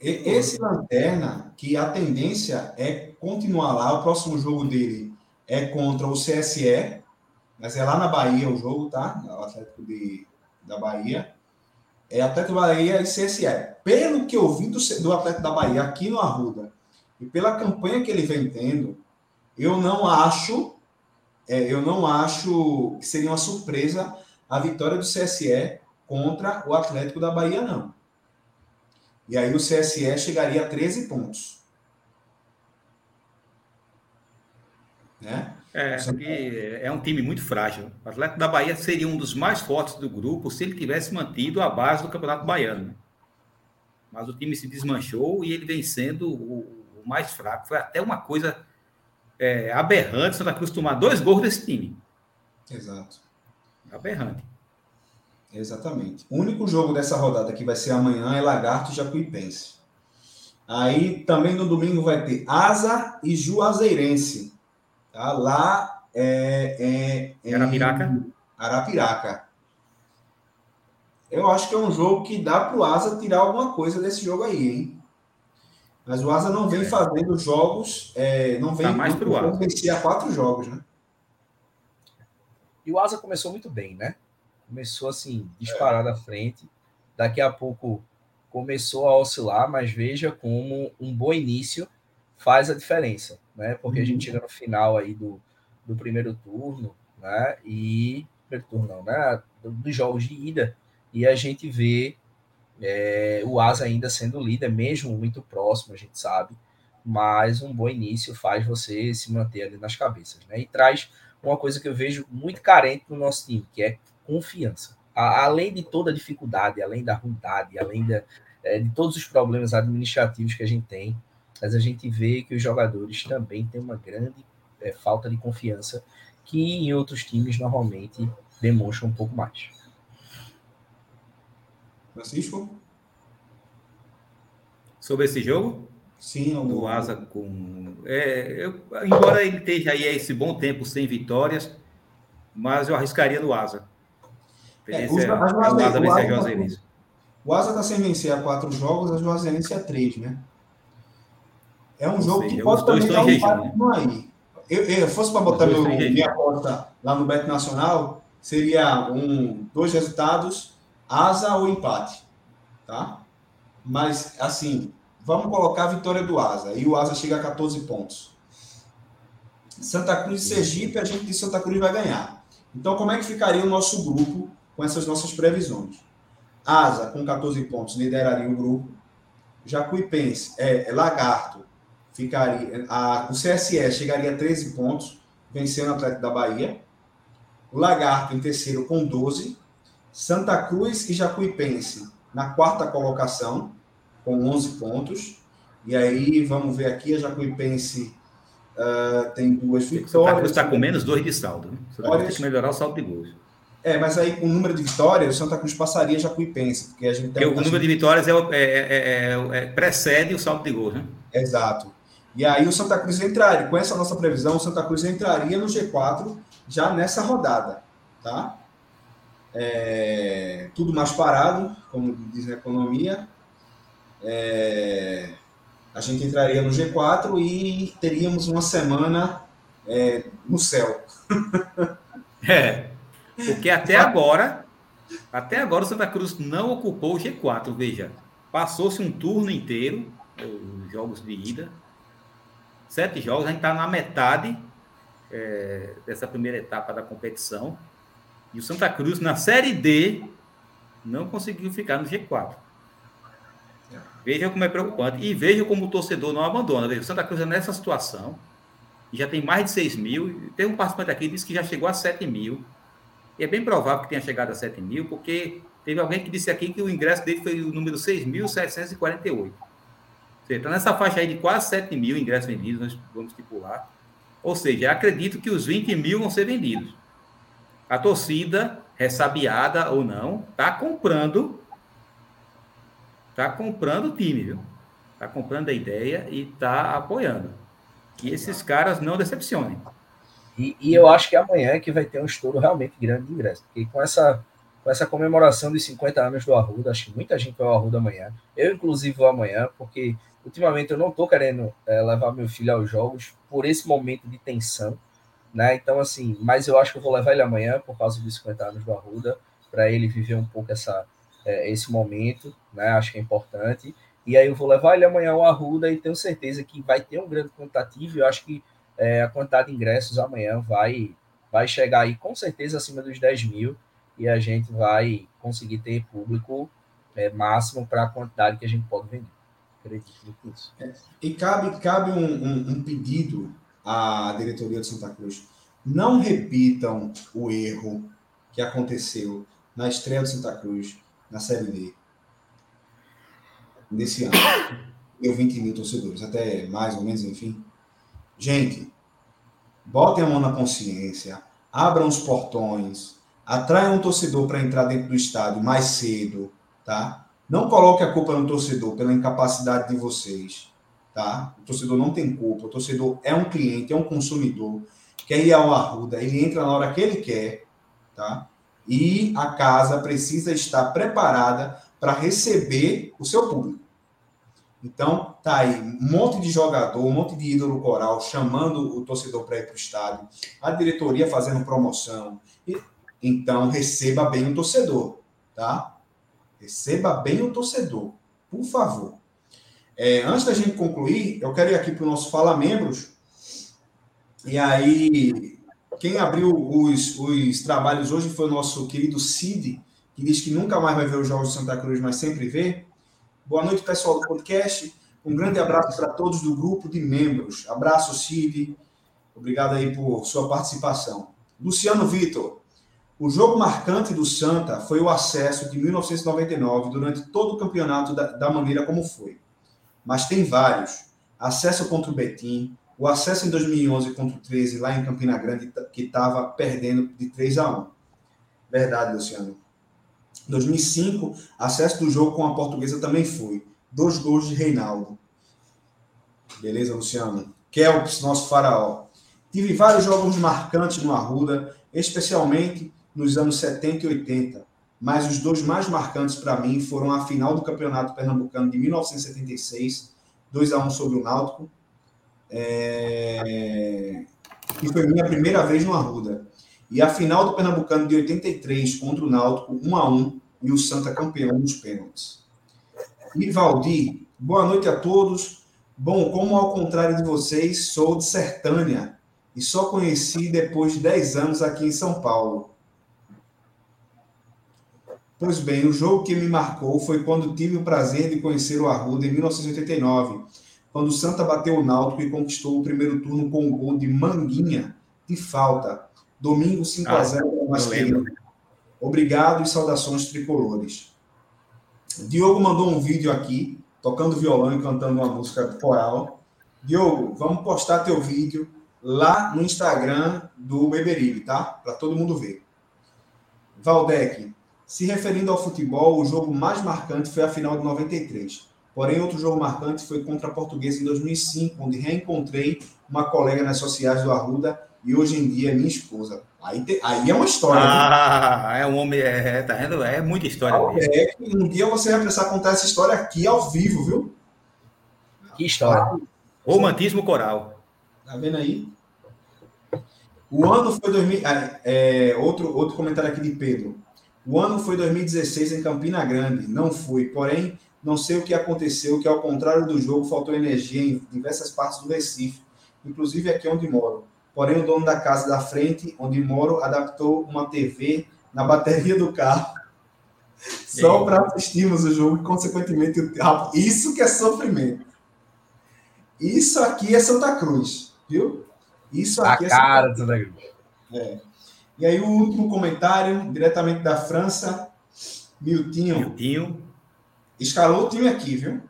Esse Lanterna, que a tendência é continuar lá, o próximo jogo dele é contra o CSE, mas é lá na Bahia o jogo, tá? O Atlético de, da Bahia. É Atlético da Bahia e CSE. Pelo que eu vi do, do Atlético da Bahia aqui no Arruda, e pela campanha que ele vem tendo, eu não acho, é, eu não acho que seria uma surpresa a vitória do CSE contra o Atlético da Bahia, não. E aí o CSE chegaria a 13 pontos. Né? É, é um time muito frágil. O Atlético da Bahia seria um dos mais fortes do grupo se ele tivesse mantido a base do Campeonato Baiano. Mas o time se desmanchou e ele vem sendo o, o mais fraco. Foi até uma coisa é, aberrante Santa Cruz tomar dois gols desse time. Exato. Aberrante. Exatamente. O único jogo dessa rodada que vai ser amanhã é Lagarto e Jacuipense. Aí também no domingo vai ter Asa e Juazeirense. Tá? Lá é, é, é Arapiraca. Arapiraca. Eu acho que é um jogo que dá para o Asa tirar alguma coisa desse jogo aí, hein? Mas o Asa não vem é. fazendo jogos, é, não vem tá mais pro Asa. vencer a quatro jogos, né? E o Asa começou muito bem, né? Começou assim, disparado é. à frente. Daqui a pouco começou a oscilar, mas veja como um bom início faz a diferença, né? Porque a gente uhum. chega no final aí do, do primeiro turno, né? E primeiro turno não, né? Dos jogos de ida e a gente vê é, o Asa ainda sendo líder, mesmo muito próximo, a gente sabe, mas um bom início faz você se manter ali nas cabeças, né? E traz uma coisa que eu vejo muito carente no nosso time, que é confiança. A, além de toda a dificuldade, além da ruindade, além da, é, de todos os problemas administrativos que a gente tem, mas a gente vê que os jogadores também têm uma grande é, falta de confiança que em outros times normalmente demonstram um pouco mais. Francisco? Sobre esse jogo? Sim, o Asa com. É, eu, embora ele esteja aí esse bom tempo sem vitórias, mas eu arriscaria no Asa. É, o, é, a Juazeirense, o Asa está sem vencer a quatro jogos, a Juazeirense a três, né? É um jogo seja, que pode também dar um impacto aí. Eu, eu fosse para botar meu, minha aposta lá no Bet Nacional, seria um, dois resultados asa ou empate, tá? Mas, assim, vamos colocar a vitória do asa, e o asa chega a 14 pontos. Santa Cruz e Sergipe, a gente de Santa Cruz vai ganhar. Então, como é que ficaria o nosso grupo com essas nossas previsões? Asa, com 14 pontos, lideraria o grupo. Jacuipense, é, é Lagarto, ficaria. A, o CSE chegaria a 13 pontos, vencendo o Atlético da Bahia. O Lagarto em terceiro com 12. Santa Cruz e Jacuipense na quarta colocação, com 11 pontos. E aí, vamos ver aqui, a Jacuipense uh, tem duas vitórias. Santa Cruz está com menos dois de saldo. Né? Santa Cruz tem que melhorar o saldo de gols. É, mas aí com o número de vitórias, o Santa Cruz passaria Jacuipense. Porque, a gente porque o número de vitórias é, é, é, é, precede o saldo de gols, né? Exato. E aí o Santa Cruz entraria, com essa nossa previsão, o Santa Cruz entraria no G4 já nessa rodada, tá? É, tudo mais parado, como diz na economia. É, a gente entraria no G4 e teríamos uma semana é, no céu. é, porque até agora, até agora o Santa Cruz não ocupou o G4, veja. Passou-se um turno inteiro, os jogos de ida, sete jogos, a gente está na metade é, dessa primeira etapa da competição. E o Santa Cruz, na Série D, não conseguiu ficar no G4. Veja como é preocupante. E veja como o torcedor não abandona. Veja, o Santa Cruz é nessa situação. Já tem mais de 6 mil. Tem um participante aqui que disse que já chegou a 7 mil. E é bem provável que tenha chegado a 7 mil, porque teve alguém que disse aqui que o ingresso dele foi o número 6.748. Está nessa faixa aí de quase 7 mil ingressos vendidos, nós vamos estipular. Ou seja, acredito que os 20 mil vão ser vendidos. A torcida, ressabiada ou não, está comprando. Está comprando o time, viu? Está comprando a ideia e está apoiando. Que esses caras não decepcionem. E, e, eu acho que amanhã é que vai ter um estouro realmente grande de ingresso. Porque com essa, com essa comemoração dos 50 anos do Arruda, acho que muita gente vai ao Arruda amanhã. Eu, inclusive, vou amanhã, porque ultimamente eu não estou querendo é, levar meu filho aos jogos por esse momento de tensão, né? Então, assim, mas eu acho que eu vou levar ele amanhã por causa dos 50 anos do Arruda, para ele viver um pouco essa, é, esse momento, né? Acho que é importante. E aí eu vou levar ele amanhã ao Arruda e tenho certeza que vai ter um grande quantitativo. Eu acho que é, a quantidade de ingressos amanhã vai, vai chegar aí com certeza acima dos 10 mil e a gente vai conseguir ter público é, máximo para a quantidade que a gente pode vender. Acredito nisso. É, e cabe, cabe um, um, um pedido à diretoria de Santa Cruz. Não repitam o erro que aconteceu na estreia do Santa Cruz na Série D nesse ano. Deu 20 mil torcedores, até mais ou menos, enfim. Gente, botem a mão na consciência, abram os portões, atraiam um torcedor para entrar dentro do estádio mais cedo, tá? Não coloque a culpa no torcedor pela incapacidade de vocês, tá? O torcedor não tem culpa, o torcedor é um cliente, é um consumidor, quer ir ao Arruda, ele entra na hora que ele quer, tá? E a casa precisa estar preparada para receber o seu público. Então, tá aí um monte de jogador, um monte de ídolo coral chamando o torcedor para ir para o estádio, a diretoria fazendo promoção. E, então, receba bem o torcedor, tá? Receba bem o torcedor, por favor. É, antes da gente concluir, eu quero ir aqui para o nosso Fala Membros. E aí, quem abriu os, os trabalhos hoje foi o nosso querido Cid, que diz que nunca mais vai ver os Jogos de Santa Cruz, mas sempre vê. Boa noite, pessoal do podcast. Um grande abraço para todos do grupo de membros. Abraço, Cid. Obrigado aí por sua participação. Luciano Vitor. O jogo marcante do Santa foi o acesso de 1999 durante todo o campeonato da, da maneira como foi. Mas tem vários. Acesso contra o Betim, o acesso em 2011 contra o 13 lá em Campina Grande, que estava perdendo de 3 a 1. Verdade, Luciano. 2005, acesso do jogo com a portuguesa também foi. Dois gols de Reinaldo. Beleza, Luciano? Kelps, nosso faraó. Tive vários jogos marcantes no Arruda, especialmente nos anos 70 e 80. Mas os dois mais marcantes para mim foram a final do Campeonato Pernambucano de 1976, 2 a 1 sobre o Náutico. É... E foi minha primeira vez no Arruda. E a final do Pernambucano de 83 contra o Náutico, 1 a 1 e o Santa campeão nos pênaltis. E Valdir, boa noite a todos. Bom, como ao contrário de vocês, sou de Sertânia e só conheci depois de 10 anos aqui em São Paulo. Pois bem, o jogo que me marcou foi quando tive o prazer de conhecer o Arruda em 1989, quando o Santa bateu o Náutico e conquistou o primeiro turno com o um gol de Manguinha, de falta, Domingo 5 ah, a 0 mais querido. Obrigado e saudações tricolores. Diogo mandou um vídeo aqui, tocando violão e cantando uma música coral. Diogo, vamos postar teu vídeo lá no Instagram do Beberibe, tá? Para todo mundo ver. Valdec, se referindo ao futebol, o jogo mais marcante foi a final de 93, Porém, outro jogo marcante foi contra a Portuguesa em 2005, onde reencontrei uma colega nas sociais do Arruda e hoje em dia é minha esposa. Aí, te, aí é uma história. Ah, viu? é um homem, é, tá vendo? É muita história. mesmo. É, um dia você vai precisar contar essa história aqui ao vivo, viu? Que história. Romantismo coral. Tá vendo aí? O ano foi 2000. É, é, outro, outro comentário aqui de Pedro. O ano foi 2016 em Campina Grande. Não fui. Porém, não sei o que aconteceu, que ao contrário do jogo, faltou energia em diversas partes do Recife, inclusive aqui onde moro. Porém, o dono da casa da frente, onde moro, adaptou uma TV na bateria do carro só para assistirmos o jogo e, consequentemente, isso que é sofrimento. Isso aqui é Santa Cruz, viu? Isso aqui a é cara Santa Cruz. É. E aí, o último comentário, diretamente da França, Miltinho. Miltinho. Escalou o time aqui, viu?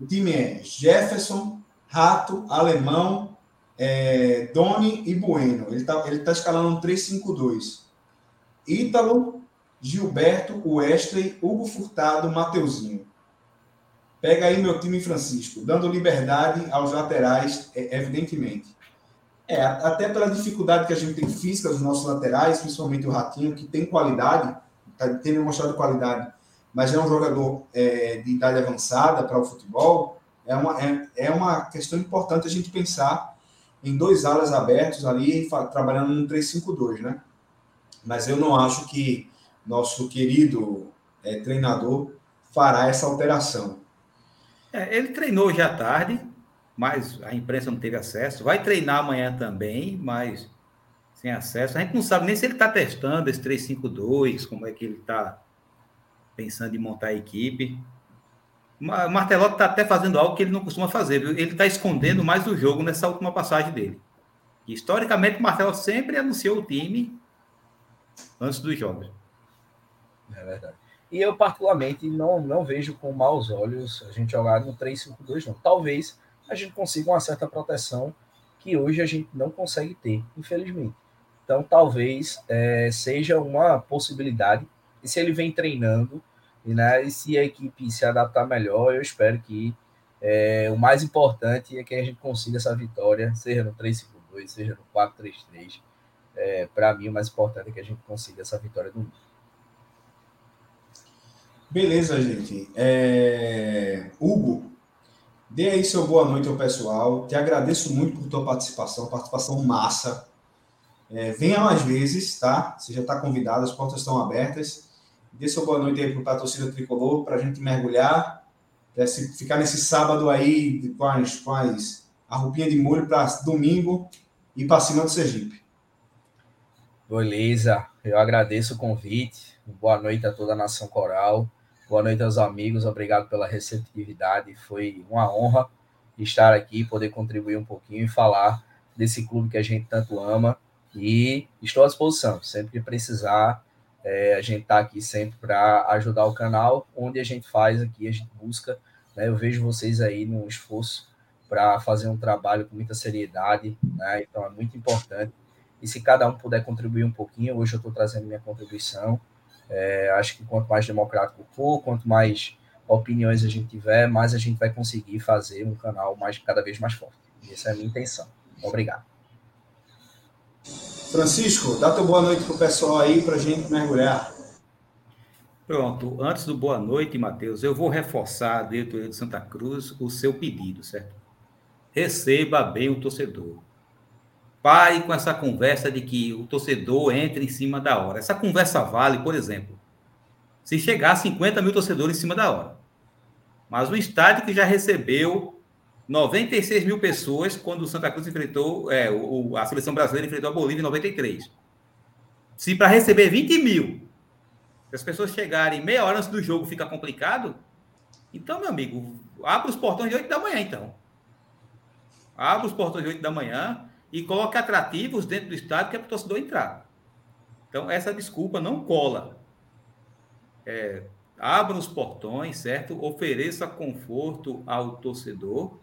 O time é Jefferson, Rato, Alemão, é, Doni e Bueno. Ele está ele tá escalando um 3-5-2. Ítalo, Gilberto, Wesley, Hugo Furtado, Mateuzinho. Pega aí meu time, Francisco, dando liberdade aos laterais, é, evidentemente. É, até pela dificuldade que a gente tem física dos nossos laterais, principalmente o Ratinho, que tem qualidade, tá, tem demonstrado qualidade, mas é um jogador é, de idade avançada para o futebol, é uma, é, é uma questão importante a gente pensar em dois alas abertos ali, trabalhando no 3-5-2, né? Mas eu não acho que nosso querido é, treinador fará essa alteração. É, ele treinou hoje à tarde, mas a imprensa não teve acesso. Vai treinar amanhã também, mas sem acesso. A gente não sabe nem se ele está testando esse 352, como é que ele está pensando em montar a equipe. O Martelotti está até fazendo algo que ele não costuma fazer, viu? Ele está escondendo mais o jogo nessa última passagem dele. Historicamente, o Martelotti sempre anunciou o time antes dos jogos. É verdade. E eu, particularmente, não, não vejo com maus olhos a gente jogar no 3-5-2, não. Talvez a gente consiga uma certa proteção que hoje a gente não consegue ter, infelizmente. Então, talvez é, seja uma possibilidade. E se ele vem treinando, né, e se a equipe se adaptar melhor, eu espero que é, o mais importante é que a gente consiga essa vitória, seja no 3-5-2, seja no 4-3-3. É, Para mim, o mais importante é que a gente consiga essa vitória do mundo. Beleza, gente. É... Hugo, dê aí seu boa noite ao pessoal. Te agradeço muito por tua participação, participação massa. É, venha mais vezes, tá? Você já está convidado, as portas estão abertas. Dê seu boa noite aí para a torcida tricolor, para a gente mergulhar, para ficar nesse sábado aí com, as, com as, a roupinha de molho para domingo e para cima do Sergipe. Beleza, eu agradeço o convite. Boa noite a toda a nação coral. Boa noite aos amigos, obrigado pela receptividade. Foi uma honra estar aqui, poder contribuir um pouquinho e falar desse clube que a gente tanto ama. E estou à disposição, sempre que precisar, é, a gente está aqui sempre para ajudar o canal, onde a gente faz aqui, a gente busca. Né, eu vejo vocês aí num esforço para fazer um trabalho com muita seriedade, né, então é muito importante. E se cada um puder contribuir um pouquinho, hoje eu estou trazendo minha contribuição. É, acho que quanto mais democrático for, quanto mais opiniões a gente tiver, mais a gente vai conseguir fazer um canal mais cada vez mais forte. E essa é a minha intenção. Obrigado. Francisco, dá tua boa noite para o pessoal aí para a gente mergulhar. Pronto, antes do boa noite, Matheus, eu vou reforçar a diretoria de Santa Cruz o seu pedido, certo? Receba bem o torcedor. Pare com essa conversa de que o torcedor entra em cima da hora. Essa conversa vale, por exemplo, se chegar a 50 mil torcedores em cima da hora. Mas o estádio que já recebeu 96 mil pessoas quando o Santa Cruz enfrentou, é, o, a seleção brasileira enfrentou a Bolívia em 93. Se para receber 20 mil, se as pessoas chegarem meia hora antes do jogo fica complicado, então, meu amigo, abra os portões de 8 da manhã, então. Abra os portões de 8 da manhã e coloque atrativos dentro do estádio que é para o torcedor entrar. Então, essa desculpa não cola. É, abra os portões, certo? Ofereça conforto ao torcedor,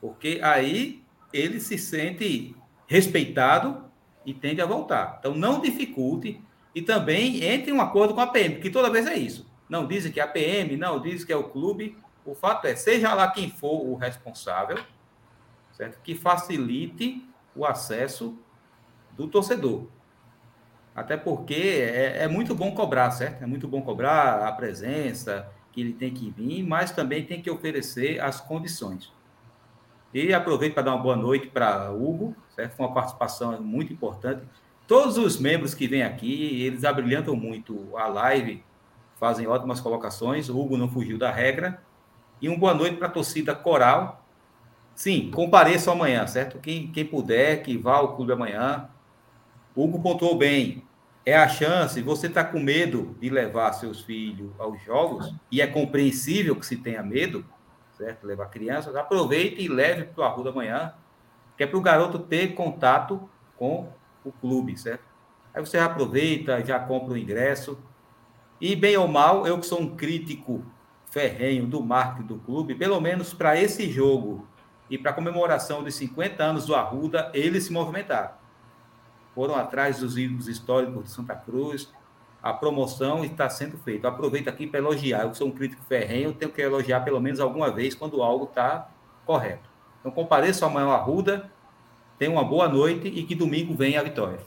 porque aí ele se sente respeitado e tende a voltar. Então, não dificulte e também entre em um acordo com a PM, porque toda vez é isso. Não dizem que é a PM, não dizem que é o clube. O fato é, seja lá quem for o responsável, certo? Que facilite o acesso do torcedor. Até porque é, é, muito bom cobrar, certo? É muito bom cobrar a presença, que ele tem que vir, mas também tem que oferecer as condições. E aproveito para dar uma boa noite para Hugo, certo? Foi uma participação muito importante. Todos os membros que vêm aqui, eles abrilhantam muito a live, fazem ótimas colocações. O Hugo não fugiu da regra. E uma boa noite para a torcida coral. Sim, compareçam amanhã, certo? Quem, quem puder, que vá ao clube amanhã. Hugo pontuou bem. É a chance, você está com medo de levar seus filhos aos jogos, e é compreensível que se tenha medo, certo? Levar crianças, aproveite e leve para o Arruda amanhã, que é para o garoto ter contato com o clube, certo? Aí você aproveita, já compra o ingresso. E bem ou mal, eu que sou um crítico ferrenho do marketing do clube, pelo menos para esse jogo e para comemoração dos 50 anos do Arruda, eles se movimentaram foram atrás dos ídolos históricos de Santa Cruz. A promoção está sendo feita. aproveito aqui para elogiar. Eu sou um crítico ferrenho, tenho que elogiar pelo menos alguma vez quando algo está correto. Então, compareça amanhã à Ruda, tenha uma boa noite e que domingo venha a vitória.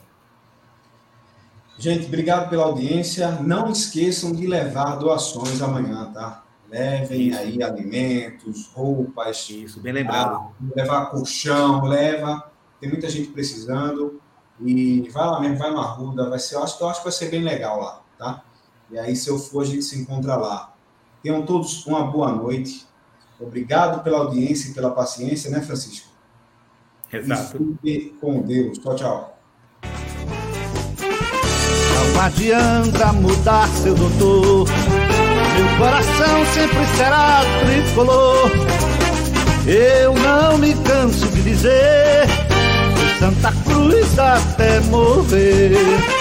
Gente, obrigado pela audiência. Não esqueçam de levar doações amanhã, tá? Levem Isso. aí alimentos, roupas. Isso, bem lembrado. Ah, levar colchão, leva. Tem muita gente precisando. E vai lá mesmo, vai no Arruda, vai ser, eu acho, eu acho que vai ser bem legal lá, tá? E aí, se eu for, a gente se encontra lá. Tenham todos uma boa noite. Obrigado pela audiência e pela paciência, né, Francisco? Exato. E com Deus. Tchau, tchau. Não adianta mudar seu doutor. Meu coração sempre será tricolor. Eu não me canso de dizer Santa Cruz até morrer.